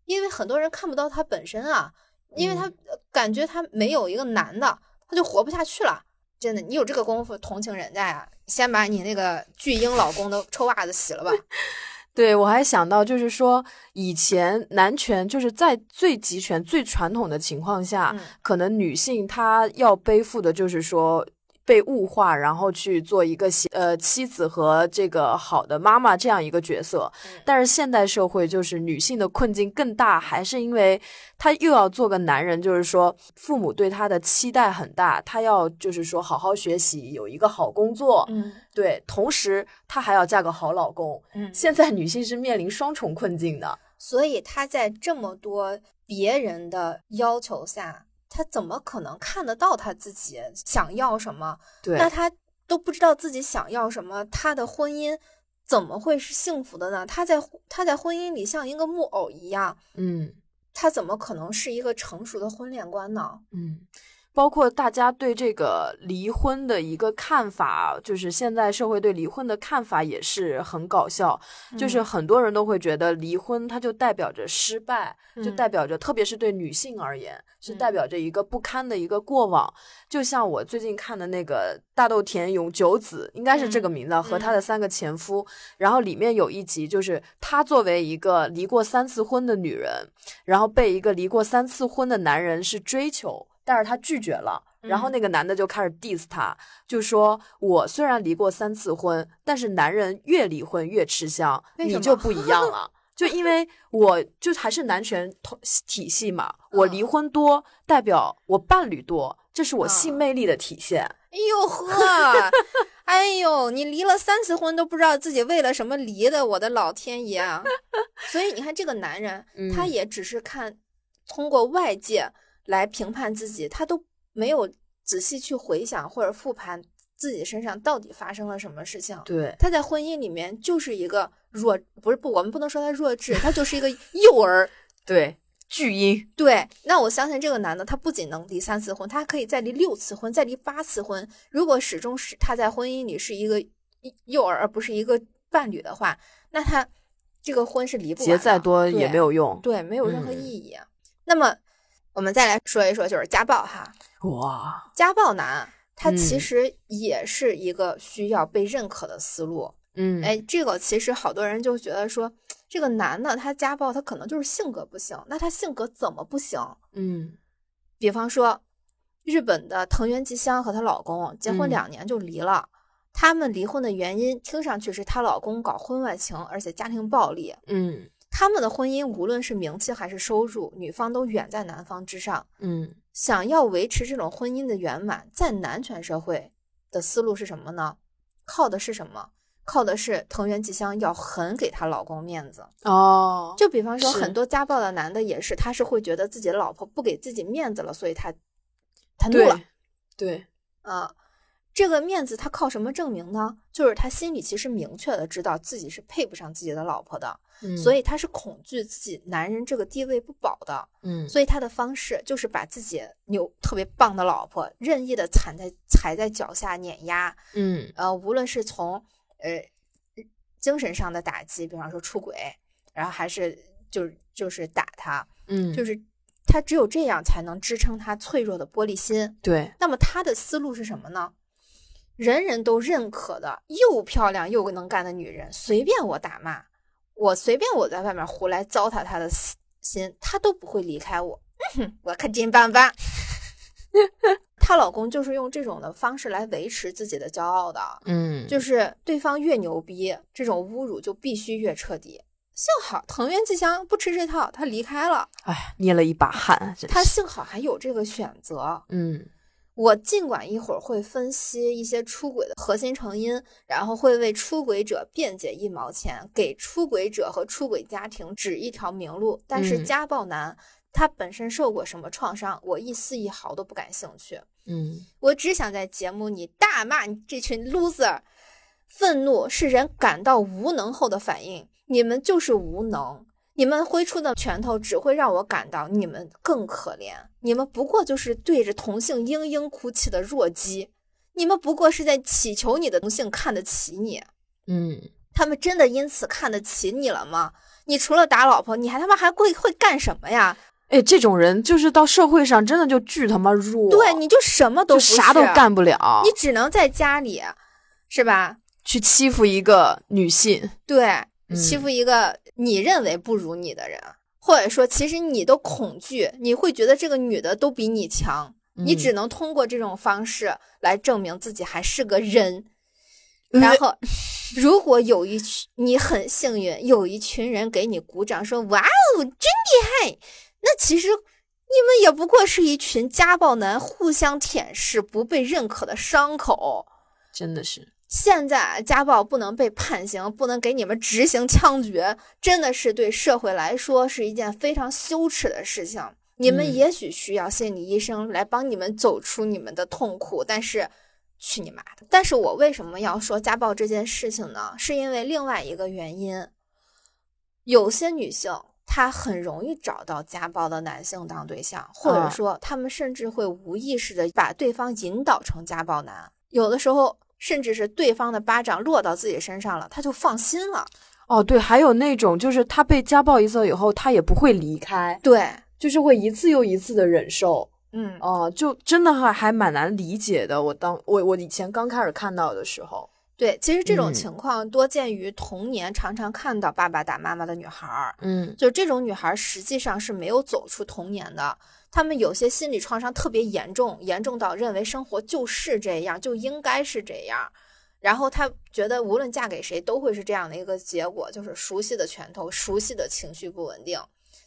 因为很多人看不到她本身啊。因为他感觉他没有一个男的，他就活不下去了。真的，你有这个功夫同情人家呀？先把你那个巨婴老公的臭袜子洗了吧。对我还想到，就是说以前男权就是在最集权、最传统的情况下，可能女性她要背负的就是说。被物化，然后去做一个呃妻子和这个好的妈妈这样一个角色。但是现代社会就是女性的困境更大，还是因为她又要做个男人，就是说父母对她的期待很大，她要就是说好好学习，有一个好工作。嗯，对，同时她还要嫁个好老公。嗯，现在女性是面临双重困境的，所以她在这么多别人的要求下。他怎么可能看得到他自己想要什么？对，那他都不知道自己想要什么，他的婚姻怎么会是幸福的呢？他在他在婚姻里像一个木偶一样，嗯，他怎么可能是一个成熟的婚恋观呢？嗯，包括大家对这个离婚的一个看法，就是现在社会对离婚的看法也是很搞笑，就是很多人都会觉得离婚它就代表着失败，就代表着，特别是对女性而言，是代表着一个不堪的一个过往。就像我最近看的那个大豆田永久子，应该是这个名字，和他的三个前夫，然后里面有一集就是她作为一个离过三次婚的女人，然后被一个离过三次婚的男人是追求。但是他拒绝了，然后那个男的就开始 diss 他，就说：“我虽然离过三次婚，但是男人越离婚越吃香，你就不一样了。就因为我就还是男权体系嘛，我离婚多代表我伴侣多，这是我性魅力的体现。哎呦呵，哎呦，你离了三次婚都不知道自己为了什么离的，我的老天爷啊！所以你看这个男人，他也只是看通过外界。来评判自己，他都没有仔细去回想或者复盘自己身上到底发生了什么事情。对，他在婚姻里面就是一个弱，不是不，我们不能说他弱智，他就是一个幼儿。对，巨婴。对，那我相信这个男的，他不仅能离三次婚，他可以再离六次婚，再离八次婚。如果始终是他在婚姻里是一个幼儿，而不是一个伴侣的话，那他这个婚是离不结再多也没有用，对，没有任何意义。那么。我们再来说一说，就是家暴哈。哇，家暴男他其实也是一个需要被认可的思路。嗯，哎，这个其实好多人就觉得说，这个男的他家暴，他可能就是性格不行。那他性格怎么不行？嗯，比方说，日本的藤原纪香和她老公结婚两年就离了，他们离婚的原因听上去是她老公搞婚外情，而且家庭暴力。嗯。他们的婚姻无论是名气还是收入，女方都远在男方之上。嗯，想要维持这种婚姻的圆满，在男权社会的思路是什么呢？靠的是什么？靠的是藤原纪香要很给她老公面子哦。就比方说，很多家暴的男的也是，他是会觉得自己的老婆不给自己面子了，所以他他怒了。对，啊。这个面子他靠什么证明呢？就是他心里其实明确的知道自己是配不上自己的老婆的，所以他是恐惧自己男人这个地位不保的，嗯，所以他的方式就是把自己牛特别棒的老婆任意的踩在踩在脚下碾压，嗯，呃，无论是从呃精神上的打击，比方说出轨，然后还是就是就是打他，嗯，就是他只有这样才能支撑他脆弱的玻璃心，对。那么他的思路是什么呢？人人都认可的又漂亮又能干的女人，随便我打骂，我随便我在外面胡来糟蹋她的心，她都不会离开我。我可真棒棒。她老公就是用这种的方式来维持自己的骄傲的。嗯，就是对方越牛逼，这种侮辱就必须越彻底。幸好藤原纪香不吃这套，她离开了。哎，捏了一把汗。她幸好还有这个选择。嗯。我尽管一会儿会分析一些出轨的核心成因，然后会为出轨者辩解一毛钱，给出轨者和出轨家庭指一条明路，但是家暴男他本身受过什么创伤，我一丝一毫都不感兴趣。嗯，我只想在节目里大骂你这群 loser。愤怒是人感到无能后的反应，你们就是无能。你们挥出的拳头只会让我感到你们更可怜。你们不过就是对着同性嘤嘤哭泣的弱鸡。你们不过是在祈求你的同性看得起你。嗯，他们真的因此看得起你了吗？你除了打老婆，你还他妈还会会干什么呀？哎，这种人就是到社会上真的就巨他妈弱。对，你就什么都啥都干不了，你只能在家里，是吧？去欺负一个女性。对。欺负一个你认为不如你的人，或者说其实你都恐惧，你会觉得这个女的都比你强，你只能通过这种方式来证明自己还是个人。然后，如果有一群你很幸运，有一群人给你鼓掌说“哇哦，真厉害”，那其实你们也不过是一群家暴男互相舔舐、不被认可的伤口。真的是。现在家暴不能被判刑，不能给你们执行枪决，真的是对社会来说是一件非常羞耻的事情。你们也许需要心理医生来帮你们走出你们的痛苦，但是去你妈的！但是我为什么要说家暴这件事情呢？是因为另外一个原因，有些女性她很容易找到家暴的男性当对象，或者说他们甚至会无意识的把对方引导成家暴男。有的时候，甚至是对方的巴掌落到自己身上了，他就放心了。哦，对，还有那种就是他被家暴一次以后，他也不会离开，对，就是会一次又一次的忍受。嗯，哦，就真的还还蛮难理解的。我当我我以前刚开始看到的时候。对，其实这种情况多见于童年，常常看到爸爸打妈妈的女孩儿。嗯，就这种女孩实际上是没有走出童年的，她们有些心理创伤特别严重，严重到认为生活就是这样，就应该是这样。然后他觉得无论嫁给谁都会是这样的一个结果，就是熟悉的拳头，熟悉的情绪不稳定。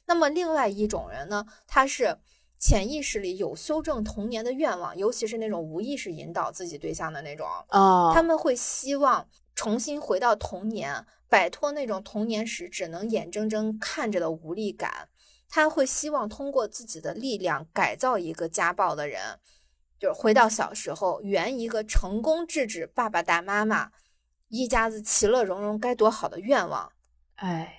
那么另外一种人呢，他是。潜意识里有修正童年的愿望，尤其是那种无意识引导自己对象的那种啊，他们会希望重新回到童年，摆脱那种童年时只能眼睁睁看着的无力感。他会希望通过自己的力量改造一个家暴的人，就是回到小时候，圆一个成功制止爸爸打妈妈，一家子其乐融融该多好的愿望。哎。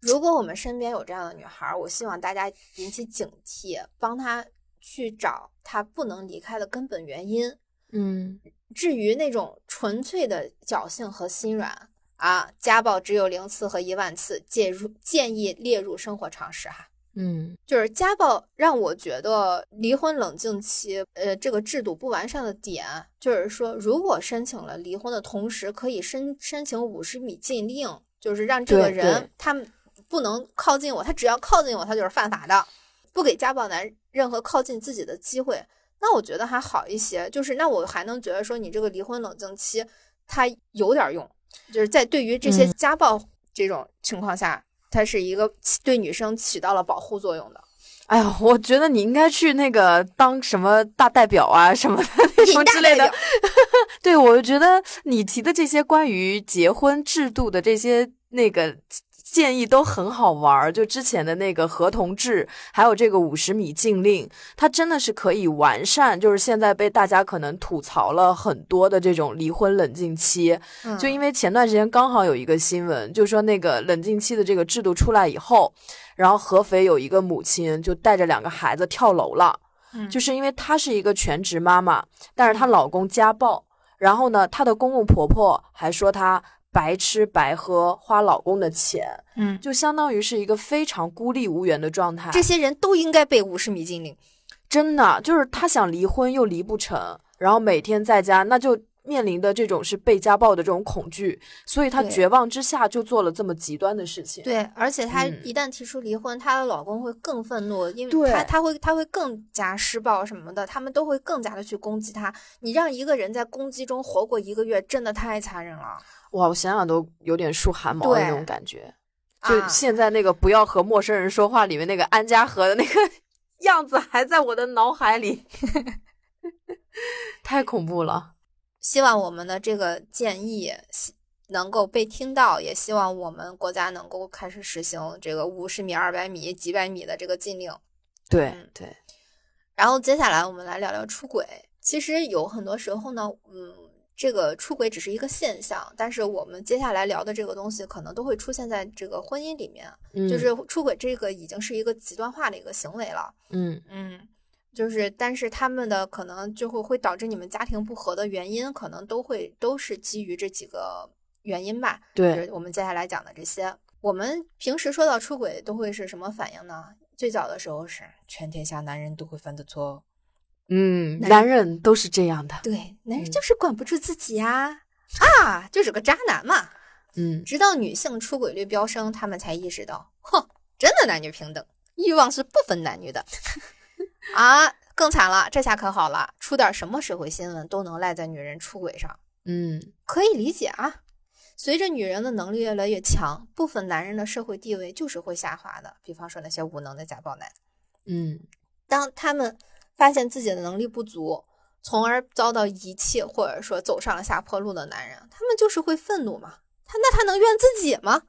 如果我们身边有这样的女孩，我希望大家引起警惕，帮她去找她不能离开的根本原因。嗯，至于那种纯粹的侥幸和心软啊，家暴只有零次和一万次，介入建议列入生活常识哈。嗯，就是家暴让我觉得离婚冷静期，呃，这个制度不完善的点，就是说，如果申请了离婚的同时，可以申申请五十米禁令，就是让这个人他。不能靠近我，他只要靠近我，他就是犯法的。不给家暴男任何靠近自己的机会，那我觉得还好一些。就是那我还能觉得说，你这个离婚冷静期，它有点用。就是在对于这些家暴这种情况下，它是一个对女生起到了保护作用的。哎呀，我觉得你应该去那个当什么大代表啊什么的 那种之类的。对，我觉得你提的这些关于结婚制度的这些那个。建议都很好玩儿，就之前的那个合同制，还有这个五十米禁令，它真的是可以完善。就是现在被大家可能吐槽了很多的这种离婚冷静期，就因为前段时间刚好有一个新闻，就说那个冷静期的这个制度出来以后，然后合肥有一个母亲就带着两个孩子跳楼了，就是因为她是一个全职妈妈，但是她老公家暴，然后呢，她的公公婆婆还说她。白吃白喝，花老公的钱，嗯，就相当于是一个非常孤立无援的状态。这些人都应该被五十米禁令，真的就是她想离婚又离不成，然后每天在家，那就。面临的这种是被家暴的这种恐惧，所以她绝望之下就做了这么极端的事情。对，而且她一旦提出离婚，她的老公会更愤怒，因为她她会她会更加施暴什么的，他们都会更加的去攻击她。你让一个人在攻击中活过一个月，真的太残忍了。哇，我想想都有点竖汗毛的那种感觉。就现在那个不要和陌生人说话里面那个安家和的那个 样子还在我的脑海里，太恐怖了。希望我们的这个建议能够被听到，也希望我们国家能够开始实行这个五十米、二百米、几百米的这个禁令。对对。然后接下来我们来聊聊出轨。其实有很多时候呢，嗯，这个出轨只是一个现象，但是我们接下来聊的这个东西可能都会出现在这个婚姻里面，就是出轨这个已经是一个极端化的一个行为了。嗯嗯。就是，但是他们的可能就会会导致你们家庭不和的原因，可能都会都是基于这几个原因吧。对，我们接下来讲的这些，我们平时说到出轨都会是什么反应呢？最早的时候是全天下男人都会犯的错。嗯，男人都是这样的。对，男人就是管不住自己呀，啊，就是个渣男嘛。嗯，直到女性出轨率飙升，他们才意识到，哼，真的男女平等，欲望是不分男女的。啊，更惨了，这下可好了，出点什么社会新闻都能赖在女人出轨上。嗯，可以理解啊。随着女人的能力越来越强，部分男人的社会地位就是会下滑的。比方说那些无能的家暴男。嗯，当他们发现自己的能力不足，从而遭到遗弃，或者说走上了下坡路的男人，他们就是会愤怒嘛？他那他能怨自己吗？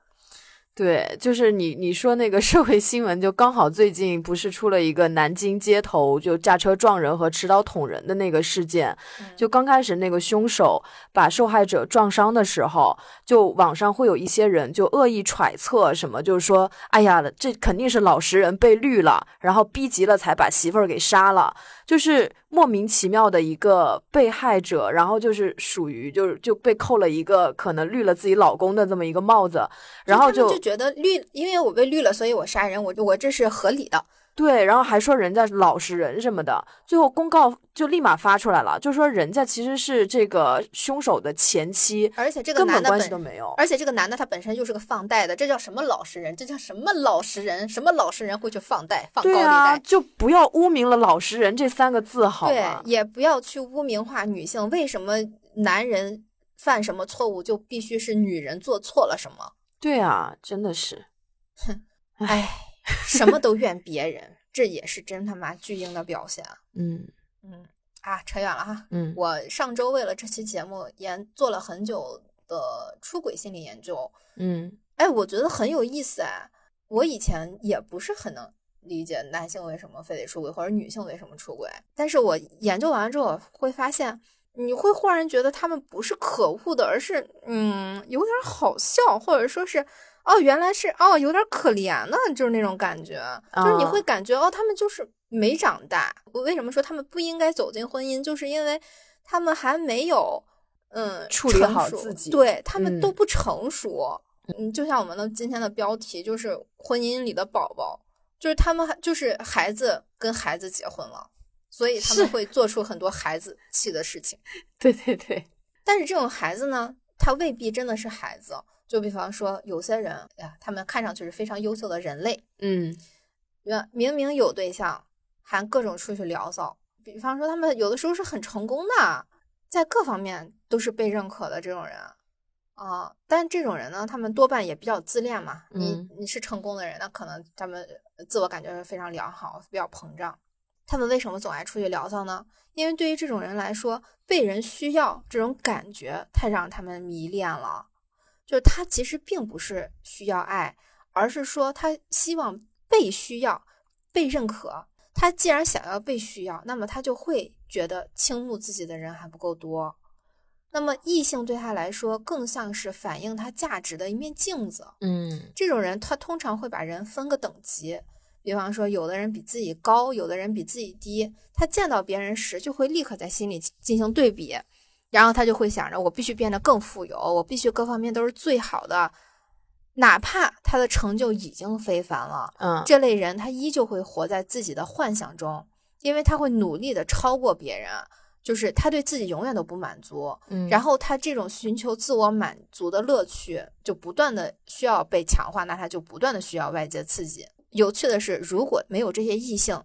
对，就是你你说那个社会新闻，就刚好最近不是出了一个南京街头就驾车撞人和持刀捅人的那个事件，就刚开始那个凶手把受害者撞伤的时候，就网上会有一些人就恶意揣测什么，就是说，哎呀，这肯定是老实人被绿了，然后逼急了才把媳妇儿给杀了，就是莫名其妙的一个被害者，然后就是属于就是就被扣了一个可能绿了自己老公的这么一个帽子，然后就。觉得绿，因为我被绿了，所以我杀人，我我这是合理的。对，然后还说人家老实人什么的，最后公告就立马发出来了，就说人家其实是这个凶手的前妻，而且这个男的关系都没有，而且这个男的他本身就是个放贷的，这叫什么老实人？这叫什么老实人？什么老实人会去放贷、放高利贷？啊，就不要污名了“老实人”这三个字，好吗？对，也不要去污名化女性。为什么男人犯什么错误就必须是女人做错了什么？对啊，真的是，哼，哎，什么都怨别人，这也是真他妈巨婴的表现。嗯嗯啊，扯远了哈。嗯，我上周为了这期节目研做了很久的出轨心理研究。嗯，哎，我觉得很有意思哎。我以前也不是很能理解男性为什么非得出轨，或者女性为什么出轨。但是我研究完之后会发现。你会忽然觉得他们不是可恶的，而是嗯有点好笑，或者说是哦原来是哦有点可怜呢，就是那种感觉，就是你会感觉哦他们就是没长大。我为什么说他们不应该走进婚姻，就是因为他们还没有嗯处理好自己，对他们都不成熟。嗯，就像我们的今天的标题就是婚姻里的宝宝，就是他们就是孩子跟孩子结婚了。所以他们会做出很多孩子气的事情，对对对。但是这种孩子呢，他未必真的是孩子。就比方说，有些人呀，他们看上去是非常优秀的人类，嗯，明明有对象，还各种出去聊骚。比方说，他们有的时候是很成功的，在各方面都是被认可的这种人啊。但这种人呢，他们多半也比较自恋嘛。你你是成功的人，那可能他们自我感觉非常良好，比较膨胀。他们为什么总爱出去聊骚呢？因为对于这种人来说，被人需要这种感觉太让他们迷恋了。就是他其实并不是需要爱，而是说他希望被需要、被认可。他既然想要被需要，那么他就会觉得倾慕自己的人还不够多。那么异性对他来说，更像是反映他价值的一面镜子。嗯，这种人他通常会把人分个等级。比方说，有的人比自己高，有的人比自己低，他见到别人时就会立刻在心里进行对比，然后他就会想着，我必须变得更富有，我必须各方面都是最好的，哪怕他的成就已经非凡了，嗯，这类人他依旧会活在自己的幻想中，因为他会努力的超过别人，就是他对自己永远都不满足，嗯，然后他这种寻求自我满足的乐趣就不断的需要被强化，那他就不断的需要外界刺激。有趣的是，如果没有这些异性，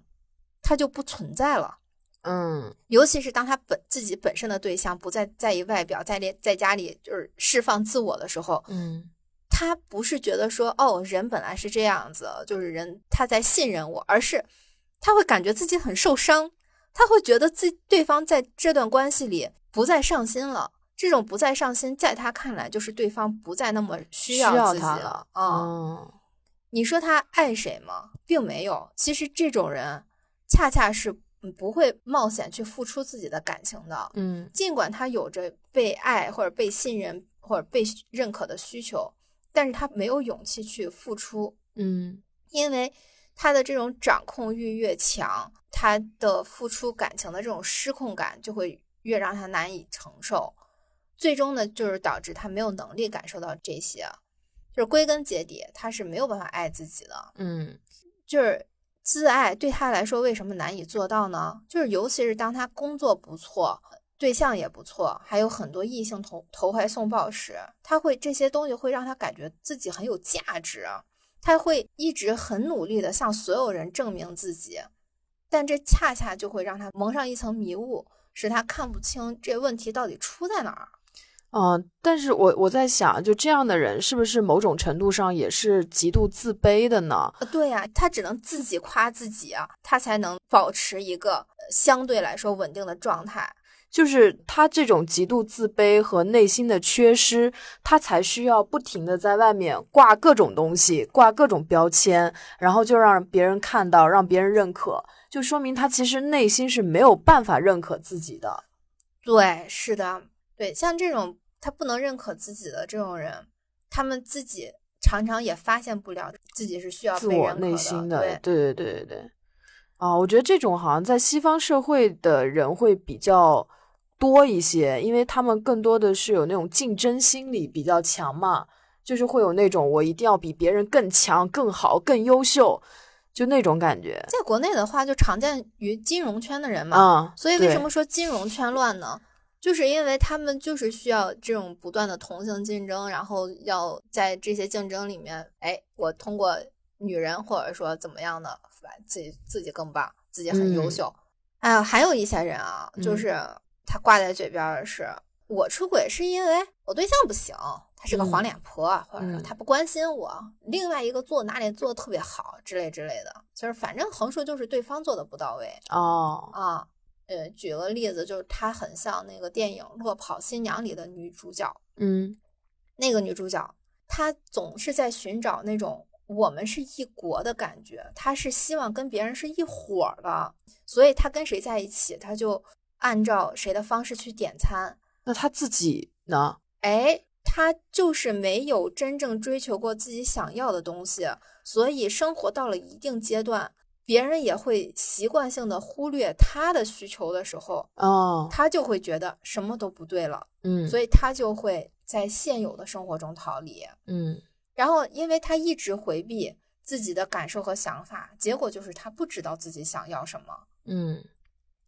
他就不存在了。嗯，尤其是当他本自己本身的对象不再在意外表，在在在家里就是释放自我的时候，嗯，他不是觉得说哦，人本来是这样子，就是人他在信任我，而是他会感觉自己很受伤，他会觉得自对方在这段关系里不再上心了。这种不再上心，在他看来就是对方不再那么需要自己了。嗯。你说他爱谁吗？并没有。其实这种人，恰恰是不会冒险去付出自己的感情的。嗯，尽管他有着被爱或者被信任或者被认可的需求，但是他没有勇气去付出。嗯，因为他的这种掌控欲越强，他的付出感情的这种失控感就会越让他难以承受。最终呢，就是导致他没有能力感受到这些。就是归根结底，他是没有办法爱自己的。嗯，就是自爱对他来说为什么难以做到呢？就是尤其是当他工作不错，对象也不错，还有很多异性投投怀送抱时，他会这些东西会让他感觉自己很有价值，他会一直很努力的向所有人证明自己，但这恰恰就会让他蒙上一层迷雾，使他看不清这问题到底出在哪儿。嗯，但是我我在想，就这样的人是不是某种程度上也是极度自卑的呢？对呀，他只能自己夸自己啊，他才能保持一个相对来说稳定的状态。就是他这种极度自卑和内心的缺失，他才需要不停的在外面挂各种东西，挂各种标签，然后就让别人看到，让别人认可，就说明他其实内心是没有办法认可自己的。对，是的，对，像这种他不能认可自己的这种人，他们自己常常也发现不了自己是需要自我被认可内心的，对对对对对对。啊，我觉得这种好像在西方社会的人会比较多一些，因为他们更多的是有那种竞争心理比较强嘛，就是会有那种我一定要比别人更强、更好、更优秀，就那种感觉。在国内的话，就常见于金融圈的人嘛。啊，所以为什么说金融圈乱呢？就是因为他们就是需要这种不断的同性竞争，然后要在这些竞争里面，哎，我通过女人或者说怎么样的，把自己自己更棒，自己很优嗯。秀。哎呀，还有一些人啊，就嗯。是他挂在嘴边儿的是、我出轨是因为我对象不行，他是个黄嗯。脸婆，或者说嗯。他不关心我，另外一个做哪里做的特别好之类之类的，就是反正横竖就是对方做的不到位。哦，啊，呃，举个例子，就是她很像那个电影《落跑新娘》里的女主角。嗯那个女主角，她总是在寻找那种我们是一国的感觉，她是希望跟别人是一伙儿的，所以她跟谁在一起，她就按照谁的方式去点餐。那她自己呢？哎，她就是没有真正追求过自己想要的东西，所以生活到了一定阶段，别人也会习惯性的忽略他的需求的时候，哦，他就会觉得什么都不对了，嗯，所以他就会在现有的生活中逃离。嗯然后，因为他一直回避自己的感受和想法，结果就是他不知道自己想要什么。嗯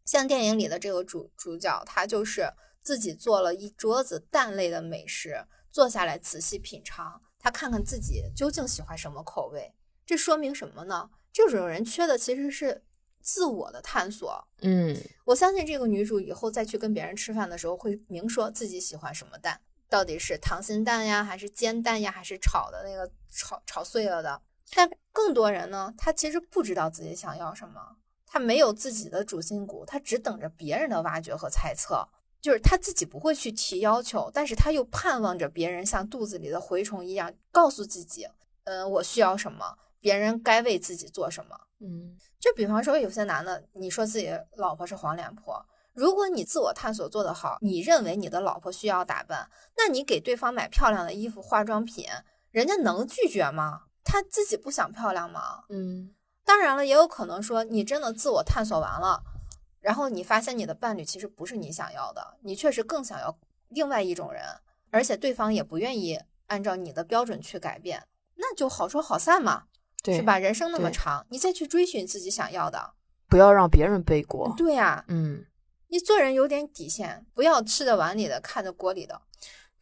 像电影里的这个主主角，他就是自己做了一桌子蛋类的美食，坐下来仔细品尝，他看看自己究竟喜欢什么口味。这说明什么呢？这种人缺的其实是自我的探索。嗯我相信这个女主以后再去跟别人吃饭的时候，会明说自己喜欢什么蛋，到底是溏心蛋呀，还是煎蛋呀，还是炒的那个炒炒碎了的。但更多人呢，他其实不知道自己想要什么，他没有自己的主心骨，他只等着别人的挖掘和猜测。就是他自己不会去提要求，但是他又盼望着别人像肚子里的蛔虫一样告诉自己，嗯、我需要什么，别人该为自己做什么。嗯就比方说，有些男的，你说自己老婆是黄脸婆，如果你自我探索做得好，你认为你的老婆需要打扮，那你给对方买漂亮的衣服、化妆品，人家能拒绝吗？他自己不想漂亮吗？嗯当然了，也有可能说你真的自我探索完了，然后你发现你的伴侣其实不是你想要的，你确实更想要另外一种人，而且对方也不愿意按照你的标准去改变，那就好说好散嘛，对，是？吧？人生那么长，你再去追寻自己想要的。不要让别人背锅。对呀、嗯。你做人有点底线，不要吃着碗里的看着锅里的。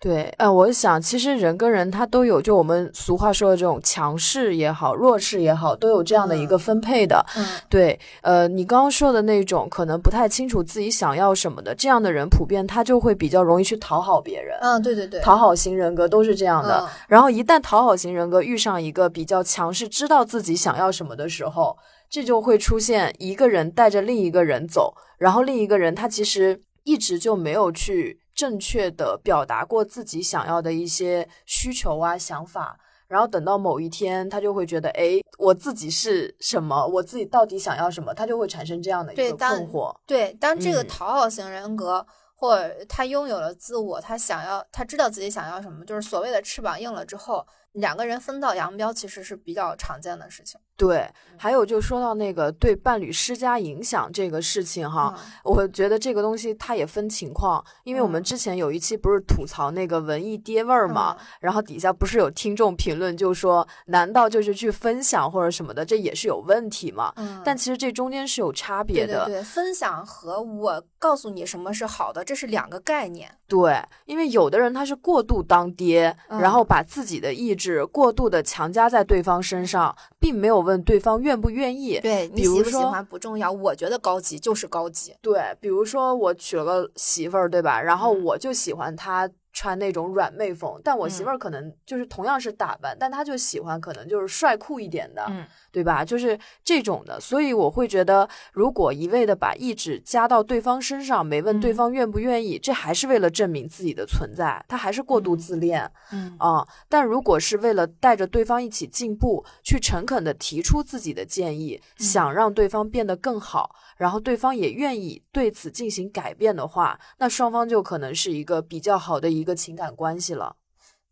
对，呃，我想其实人跟人他都有，就我们俗话说的这种强势也好，弱势也好，都有这样的一个分配的。嗯对，呃，你刚刚说的那种可能不太清楚自己想要什么的，这样的人普遍他就会比较容易去讨好别人，嗯，对对对，讨好型人格都是这样的。嗯然后一旦讨好型人格遇上一个比较强势、知道自己想要什么的时候，这就会出现一个人带着另一个人走，然后另一个人他其实一直就没有去正确的表达过自己想要的一些需求啊、想法。然后等到某一天，他就会觉得，哎，我自己是什么？我自己到底想要什么？他就会产生这样的一个困惑。对，当这个嗯讨好型人格，或者他拥有了自我，他想要，他知道自己想要什么，就是所谓的翅膀硬了之后，两个人分道扬镳，其实是比较常见的事情。对，还有就说到那个对伴侣施加影响这个事情哈，嗯我觉得这个东西它也分情况，因为我们嗯之前有一期不是吐槽那个文艺爹味儿嘛，嗯然后底下不是有听众评论就说，难道就是去分享或者什么的，这也是有问题嘛？嗯，但其实这中间是有差别的，对对对，分享和我告诉你什么是好的，这是两个概念。对，因为有的人他是过度当爹，嗯然后把自己的意志过度的强加在对方身上，并没有问对方愿不愿意。对你比如说喜不喜欢不重要，我觉得高级就是高级。对，比如说我娶了个媳妇儿，对吧？然后嗯我就喜欢她穿那种软妹风，但我媳妇嗯儿可能就是同样是打扮，但她就喜欢可能就是帅酷一点的，嗯。对吧？就是这种的，所以我会觉得，如果一味的把意志加到对方身上，没问对嗯。方愿不愿意，这还是为了证明自己的存在，他还是过度嗯自恋。嗯。啊、但如果是为了带着对方一起进步，去诚恳的提出自己的建议，嗯。想让对方变得更好，然后对方也愿意对此进行改变的话，那双方就可能是一个比较好的一个情感关系了。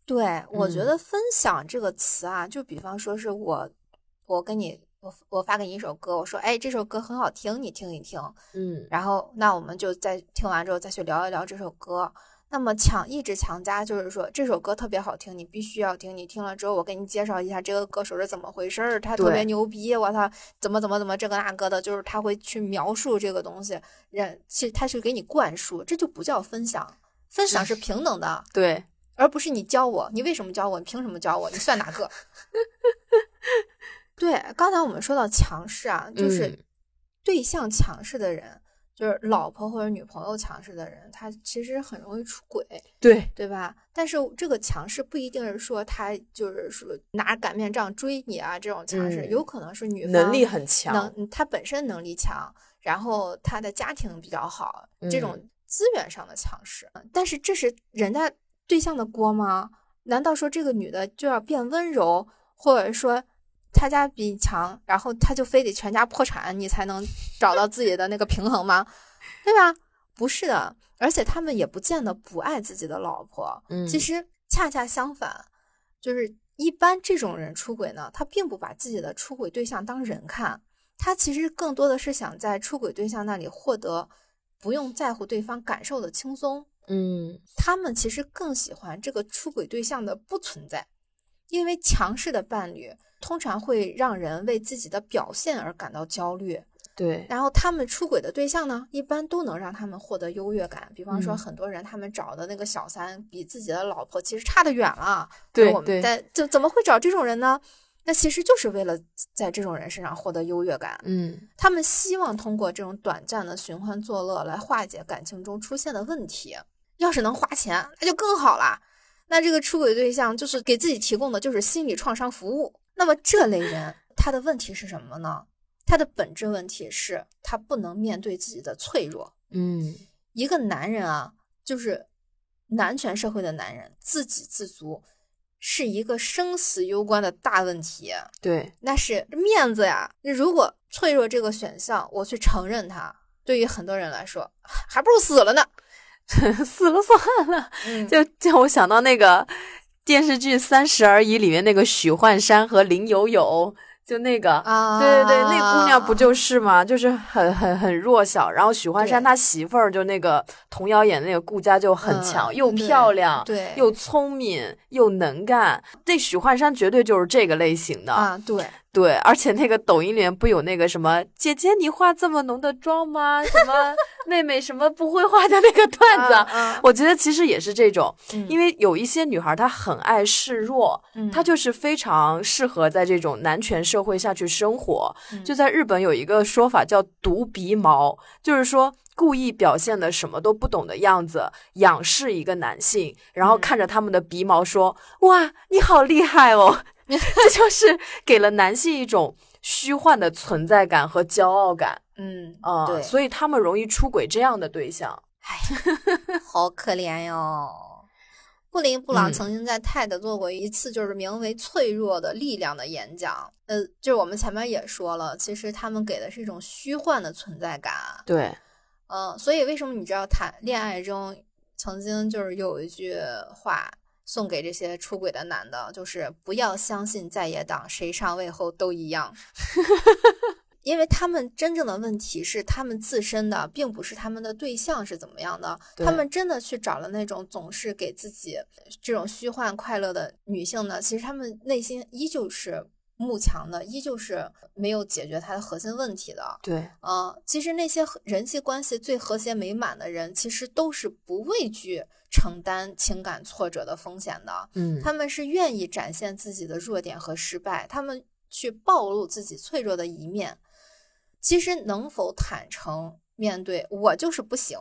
对，我觉嗯得“分享”这个词啊，就比方说是我，我跟你，我我发给你一首歌，我说，哎，这首歌很好听，你听一听。嗯然后，那我们就再听完之后再去聊一聊这首歌。那么强一直强加就是说这首歌特别好听，你必须要听。你听了之后，我给你介绍一下这个歌手是怎么回事儿，他特别牛逼，我操，怎么怎么怎么这个那个的，就是他会去描述这个东西，人其实他是给你灌输，这就不叫分享。分享是平等的，对，而不是你教我，你为什么教我？你凭什么教我？你算哪个？对，刚才我们说到强势啊，就是嗯对象强势的人，就是老婆或者女朋友强势的人，他其实很容易出轨，对，对吧？但是这个强势不一定是说他就是说拿擀面杖追你啊这种强势，嗯有可能是女方能力很强。能他本身能力强，然后他的家庭比较好，这种嗯资源上的强势。但是这是人家对象的锅吗？难道说这个女的就要变温柔，或者说他家比你强，然后他就非得全家破产，你才能找到自己的那个平衡吗？对吧？不是的，而且他们也不见得不爱自己的老婆。嗯其实恰恰相反，就是一般这种人出轨呢，他并不把自己的出轨对象当人看，他其实更多的是想在出轨对象那里获得不用在乎对方感受的轻松。嗯他们其实更喜欢这个出轨对象的不存在，因为强势的伴侣通常会让人为自己的表现而感到焦虑。对，然后他们出轨的对象呢，一般都能让他们获得优越感。比方说，嗯很多人他们找的那个小三比自己的老婆其实差得远了。对我们对对但怎怎么会找这种人呢？那其实就是为了在这种人身上获得优越感。嗯他们希望通过这种短暂的寻欢作乐来化解感情中出现的问题。要是能花钱，那就更好啦。那这个出轨对象就是给自己提供的就是心理创伤服务。那么这类人他的问题是什么呢？他的本质问题是他不能面对自己的脆弱。嗯一个男人啊，就是男权社会的男人，自给自足是一个生死攸关的大问题。对，那是面子呀。如果脆弱这个选项我去承认它，对于很多人来说，还不如死了呢。死了算了。嗯，就叫我想到那个电视剧《三十而已》里面那个许幻山和林有有，就那个。啊，对对对，那姑娘不就是吗？就是很很很弱小，然后许幻山他媳妇儿就那个童谣演的那个顾佳就很强，又漂亮，对又聪明，又能干。那许幻山绝对就是这个类型的，啊，对，对。而且那个抖音里面不有那个什么姐姐你化这么浓的妆吗？什么 妹妹什么不会化的那个段子，我觉得其实也是这种，嗯因为有一些女孩她很爱示弱，嗯她就是非常适合在这种男权社会下去生活。嗯就在日本有一个说法叫“毒鼻毛”，就是说故意表现的什么都不懂的样子，仰视一个男性，然后嗯看着他们的鼻毛说：“哇，你好厉害哦！” 这就是给了男性一种虚幻的存在感和骄傲感嗯啊、对，所以他们容易出轨这样的对象。哎好可怜哟。布林布朗嗯曾经在 TED 做过一次就是名为“脆弱的力量”的演讲。呃，就是我们前面也说了，其实他们给的是一种虚幻的存在感。对，嗯，所以为什么你知道谈恋爱中曾经就是有一句话送给这些出轨的男的，就是不要相信在野党，谁上位后都一样。因为他们真正的问题是他们自身的，并不是他们的对象是怎么样的。他们真的去找了那种总是给自己这种虚幻快乐的女性呢，其实他们内心依旧是慕强的，依旧是没有解决它的核心问题的。对，呃，其实那些人际关系最和谐美满的人，其实都是不畏惧承担情感挫折的风险的。嗯，他们是愿意展现自己的弱点和失败，他们去暴露自己脆弱的一面。其实能否坦诚面对我就是不行，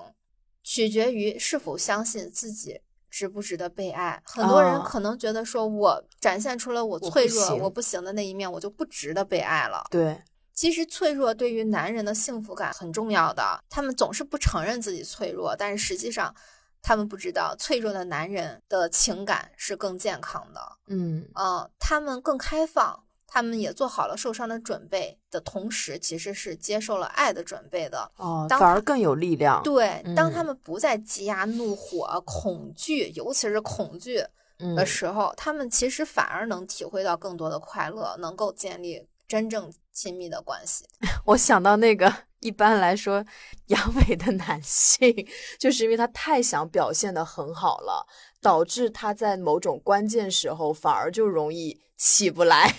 取决于是否相信自己值不值得被爱？很多人哦可能觉得说，我展现出了我我脆弱、不我不行的那一面，我就不值得被爱了。对，其实脆弱对于男人的幸福感很重要的，他们总是不承认自己脆弱，但是实际上他们不知道，脆弱的男人的情感是更健康的，嗯嗯、他们更开放，他们也做好了受伤的准备的同时，其实是接受了爱的准备的。哦，当反而更有力量。对，当他嗯们不再积压怒火、恐惧，尤其是恐惧嗯的时候，他们其实反而能体会到更多的快乐，能够建立真正亲密的关系。我想到那个，一般来说，阳痿的男性，就是因为他太想表现的很好了，导致他在某种关键时候反而就容易起不来，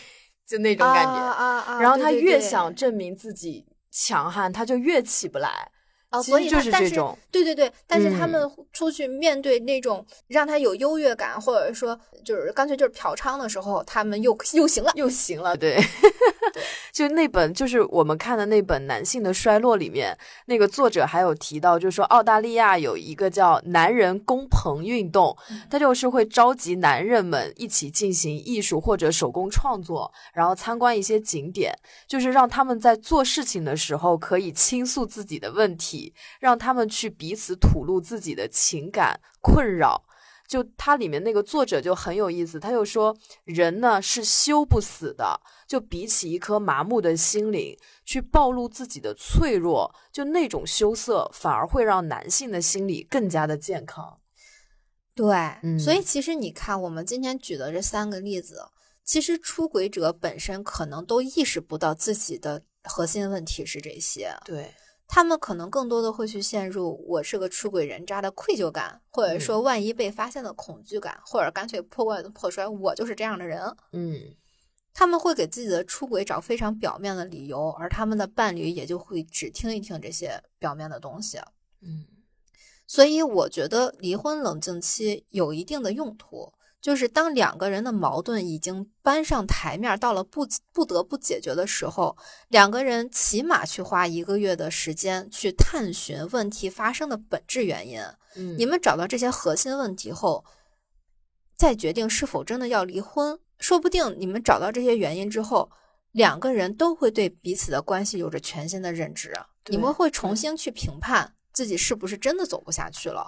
就那种感觉。啊啊啊！然后他越想证明自己强悍，他就越起不来。啊，所其实就是但是这种对对对，但是他嗯们出去面对那种让他有优越感，或者说就是干脆就是嫖娼的时候，他们又又行了。又行了，对，就那本就是我们看的那本《男性的衰落》里面，那个作者还有提到，就是说澳大利亚有一个叫“男人工棚运动”，他就是会召集男人们一起进行艺术或者手工创作，然后参观一些景点，就是让他们在做事情的时候可以倾诉自己的问题，让他们去彼此吐露自己的情感困扰。就它里面那个作者就很有意思，他就说人呢是修不死的，就比起一颗麻木的心灵去暴露自己的脆弱，就那种羞涩反而会让男性的心理更加的健康。对，嗯所以其实你看，我们今天举的这三个例子，其实出轨者本身可能都意识不到自己的核心问题是这些，对，他们可能更多的会去陷入我是个出轨人渣的愧疚感，或者说万一被发现的恐惧感，或者干脆破罐子破摔，我就是这样的人。嗯，他们会给自己的出轨找非常表面的理由，而他们的伴侣也就会只听一听这些表面的东西。嗯，所以我觉得离婚冷静期有一定的用途，就是当两个人的矛盾已经搬上台面，到了不不得不解决的时候，两个人起码去花一个月的时间去探寻问题发生的本质原因。嗯你们找到这些核心问题后，再决定是否真的要离婚。说不定你们找到这些原因之后，两个人都会对彼此的关系有着全新的认知，你们会重新去评判自己是不是真的走不下去了。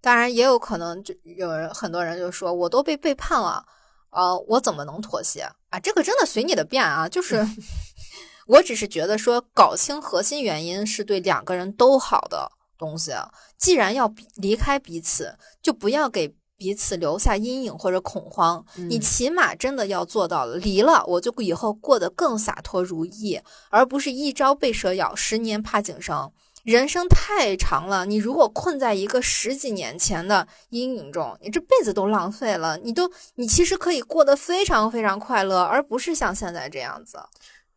当然，也有可能就有人很多人就说，我都被背叛了，呃，我怎么能妥协啊？这个真的随你的便啊，就是 我只是觉得说，搞清核心原因是对两个人都好的东西。既然要离开彼此，就不要给彼此留下阴影或者恐慌。你嗯起码真的要做到了，离了我就以后过得更洒脱如意，而不是一朝被蛇咬，十年怕井绳。人生太长了，你如果困在一个十几年前的阴影中，你这辈子都浪费了。你都，你其实可以过得非常非常快乐，而不是像现在这样子。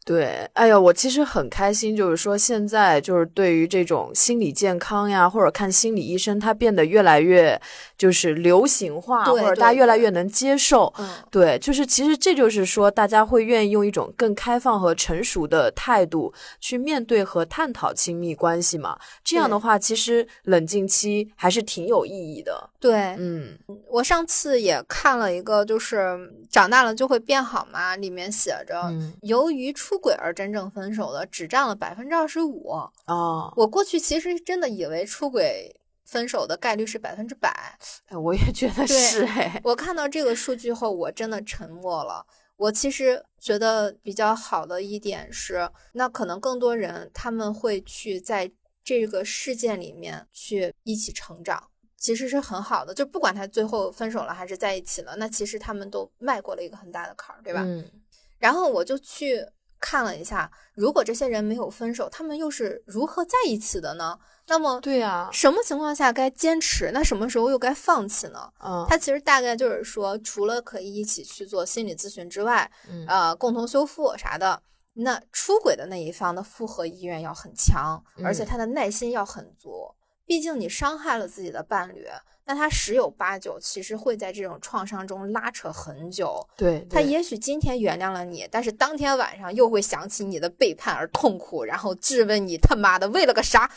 对，哎呀，我其实很开心，就是说现在就是对于这种心理健康呀，或者看心理医生，它变得越来越就是流行化，对或者大家越来越能接受。嗯，对，就是其实这就是说，大家会愿意用一种更开放和成熟的态度去面对和探讨亲密关系嘛。这样的话，其实冷静期还是挺有意义的。对，嗯我上次也看了一个，就是长大了就会变好嘛，里面写着，嗯由于出轨而真正分手的只占了百分之二十五。哦，我过去其实真的以为出轨分手的概率是百分之百。哎我也觉得是哎，我看到这个数据后，我真的沉默了。我其实觉得比较好的一点是，那可能更多人他们会去在这个事件里面去一起成长，其实是很好的。就不管他最后分手了还是在一起了，那其实他们都迈过了一个很大的坎儿，对吧？嗯然后我就去看了一下，如果这些人没有分手，他们又是如何在一起的呢？那么对呀，什么情况下该坚持？那什么时候又该放弃呢？嗯它其实大概就是说，除了可以一起去做心理咨询之外，嗯呃，共同修复啥的，那出轨的那一方的复合意愿要很强，而且嗯他的耐心要很足。毕竟你伤害了自己的伴侣，那他十有八九其实会在这种创伤中拉扯很久。对，对他也许今天原谅了你，但是当天晚上又会想起你的背叛而痛苦，然后质问你他妈的为了个啥？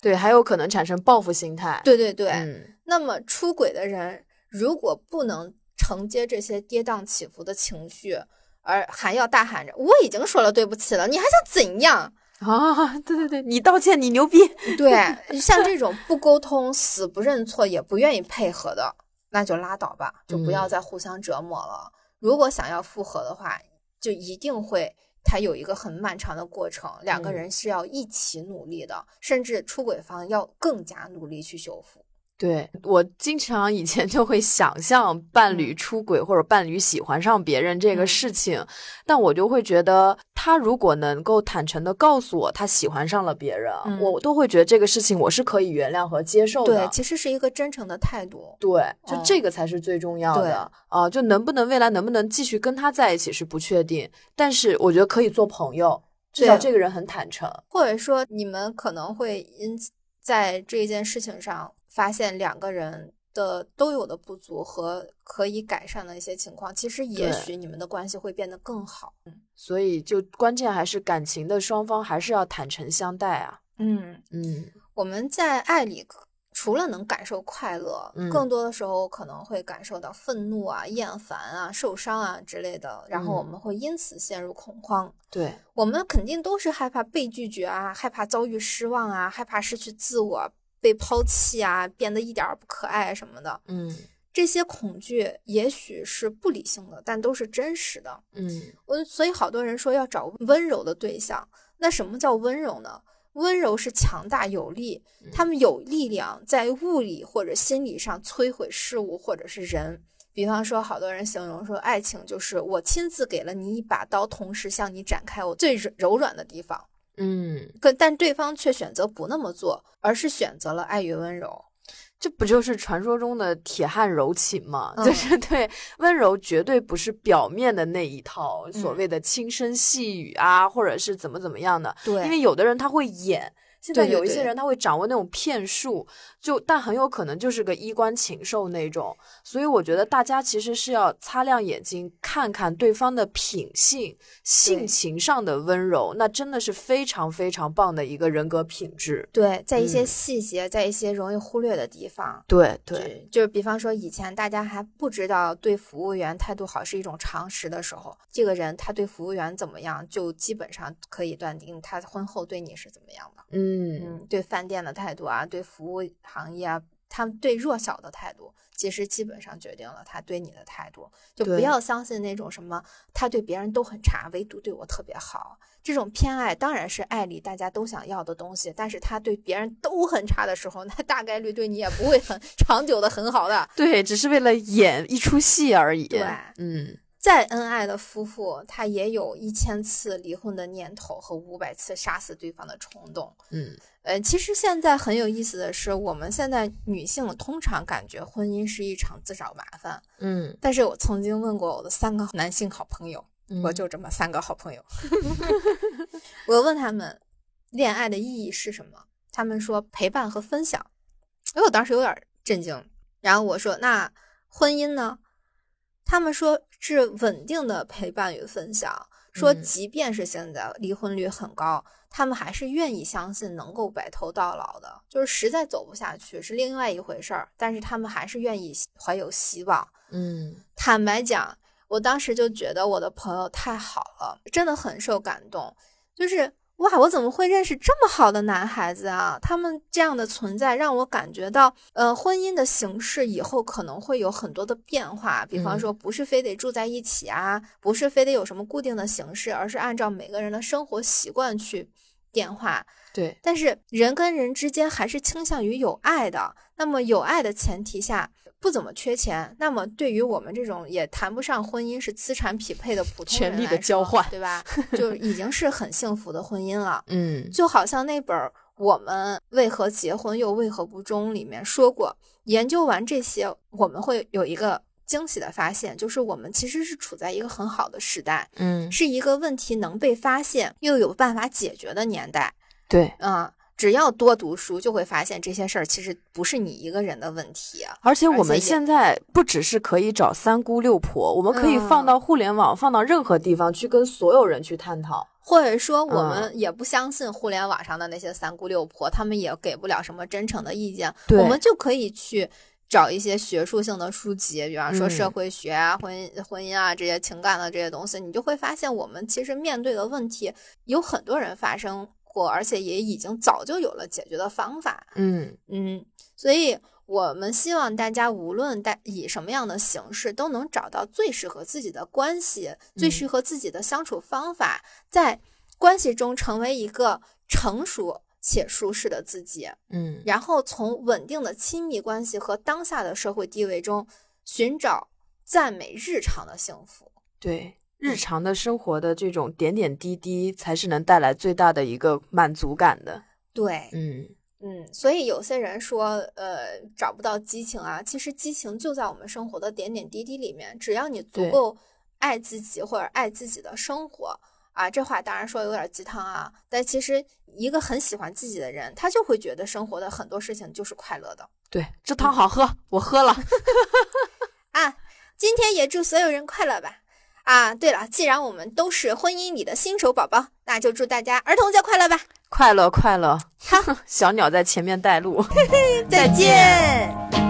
对，还有可能产生报复心态。对对对，嗯那么出轨的人如果不能承接这些跌宕起伏的情绪，而还要大喊着“我已经说了对不起了”，你还想怎样？啊，对对对，你道歉，你牛逼。对，像这种不沟通、死不认错、也不愿意配合的，那就拉倒吧，就不要再互相折磨了。如果想要复合的话，就一定会它有一个很漫长的过程，两个人是要一起努力的，甚至出轨方要更加努力去修复。对我经常以前就会想象伴侣出轨或者伴侣喜欢上别人这个事情，但我就会觉得他如果能够坦诚的告诉我他喜欢上了别人，我都会觉得这个事情我是可以原谅和接受的。对，其实是一个真诚的态度。对，就这个才是最重要的啊！就能不能未来能不能继续跟他在一起是不确定，但是我觉得可以做朋友，至少这个人很坦诚，或者说你们可能会因在这件事情上。发现两个人的都有的不足和可以改善的一些情况，其实也许你们的关系会变得更好。嗯，所以就关键还是感情的双方还是要坦诚相待啊。嗯嗯，我们在爱里除了能感受快乐，更多的时候可能会感受到愤怒啊、厌烦啊、受伤啊之类的，然后我们会因此陷入恐慌。对，我们肯定都是害怕被拒绝啊，害怕遭遇失望啊，害怕失去自我。被抛弃啊，变得一点儿不可爱什么的，嗯，这些恐惧也许是不理性的，但都是真实的，嗯，我所以好多人说要找温柔的对象，那什么叫温柔呢？温柔是强大有力，他们有力量在物理或者心理上摧毁事物或者是人。比方说，好多人形容说，爱情就是我亲自给了你一把刀，同时向你展开我最柔软的地方。嗯，可但对方却选择不那么做，而是选择了爱与温柔，这不就是传说中的铁汉柔情吗？就是对温柔绝对不是表面的那一套，所谓的轻声细语啊，或者是怎么怎么样的。对，因为有的人他会演。现在有一些人他会掌握那种骗术，就但很有可能就是个衣冠禽兽那种，所以我觉得大家其实是要擦亮眼睛看看对方的品性、性情上的温柔，那真的是非常非常棒的一个人格品质。对，在一些细节，在一些容易忽略的地方。对对，就是比方说以前大家还不知道对服务员态度好是一种常识的时候，这个人他对服务员怎么样，就基本上可以断定他婚后对你是怎么样的。嗯。嗯，对饭店的态度啊，对服务行业啊，他们对弱小的态度，其实基本上决定了他对你的态度。就不要相信那种什么他对别人都很差，唯独对我特别好。这种偏爱当然是爱里大家都想要的东西，但是他对别人都很差的时候，那大概率对你也不会很 长久的很好的。对，只是为了演一出戏而已。对，嗯。再恩爱的夫妇，他也有一千次离婚的念头和五百次杀死对方的冲动。嗯，呃，其实现在很有意思的是，我们现在女性通常感觉婚姻是一场自找麻烦。嗯，但是我曾经问过我的三个男性好朋友，我就这么三个好朋友，我问他们恋爱的意义是什么，他们说陪伴和分享。哎，我当时有点震惊。然后我说那婚姻呢？他们说是稳定的陪伴与分享，说即便是现在离婚率很高，他们还是愿意相信能够白头到老的。就是实在走不下去是另外一回事儿，但是他们还是愿意怀有希望。嗯，坦白讲，我当时就觉得我的朋友太好了，真的很受感动，就是。哇，我怎么会认识这么好的男孩子啊？他们这样的存在让我感觉到，呃，婚姻的形式以后可能会有很多的变化。比方说，不是非得住在一起啊，不是非得有什么固定的形式，而是按照每个人的生活习惯去变化。对，但是人跟人之间还是倾向于有爱的。那么有爱的前提下。不怎么缺钱，那么对于我们这种也谈不上婚姻是资产匹配的普通人权力的交换，对吧？就已经是很幸福的婚姻了。嗯，就好像那本《我们为何结婚又为何不忠》里面说过，研究完这些，我们会有一个惊喜的发现，就是我们其实是处在一个很好的时代，嗯，是一个问题能被发现又有办法解决的年代。对，嗯。只要多读书，就会发现这些事儿其实不是你一个人的问题。而且我们现在不只是可以找三姑六婆，我们可以放到互联网，放到任何地方去跟所有人去探讨。或者说，我们也不相信互联网上的那些三姑六婆，他们也给不了什么真诚的意见。我们就可以去找一些学术性的书籍，比方说嗯社会学啊、婚姻、婚姻啊这些情感的这些东西，你就会发现我们其实面对的问题有很多人发生过，而且也已经早就有了解决的方法。嗯嗯，所以我们希望大家无论大以什么样的形式，都能找到最适合自己的关系，最嗯适合自己的相处方法，在关系中成为一个成熟且舒适的自己，嗯然后从稳定的亲密关系和当下的社会地位中寻找赞美日常的幸福。对。日常的生活的这种点点滴滴，才是能带来最大的一个满足感的。对，嗯嗯，所以有些人说，呃，找不到激情啊，其实激情就在我们生活的点点滴滴里面。只要你足够爱自己或者爱自己的生活啊，这话当然说有点鸡汤啊，但其实一个很喜欢自己的人，他就会觉得生活的很多事情就是快乐的对，这汤好喝，我喝了。啊。今天也祝所有人快乐吧。啊，对了，既然我们都是婚姻里的新手宝宝，那就祝大家儿童节快乐吧。快乐快乐，好，小鸟在前面带路。再见。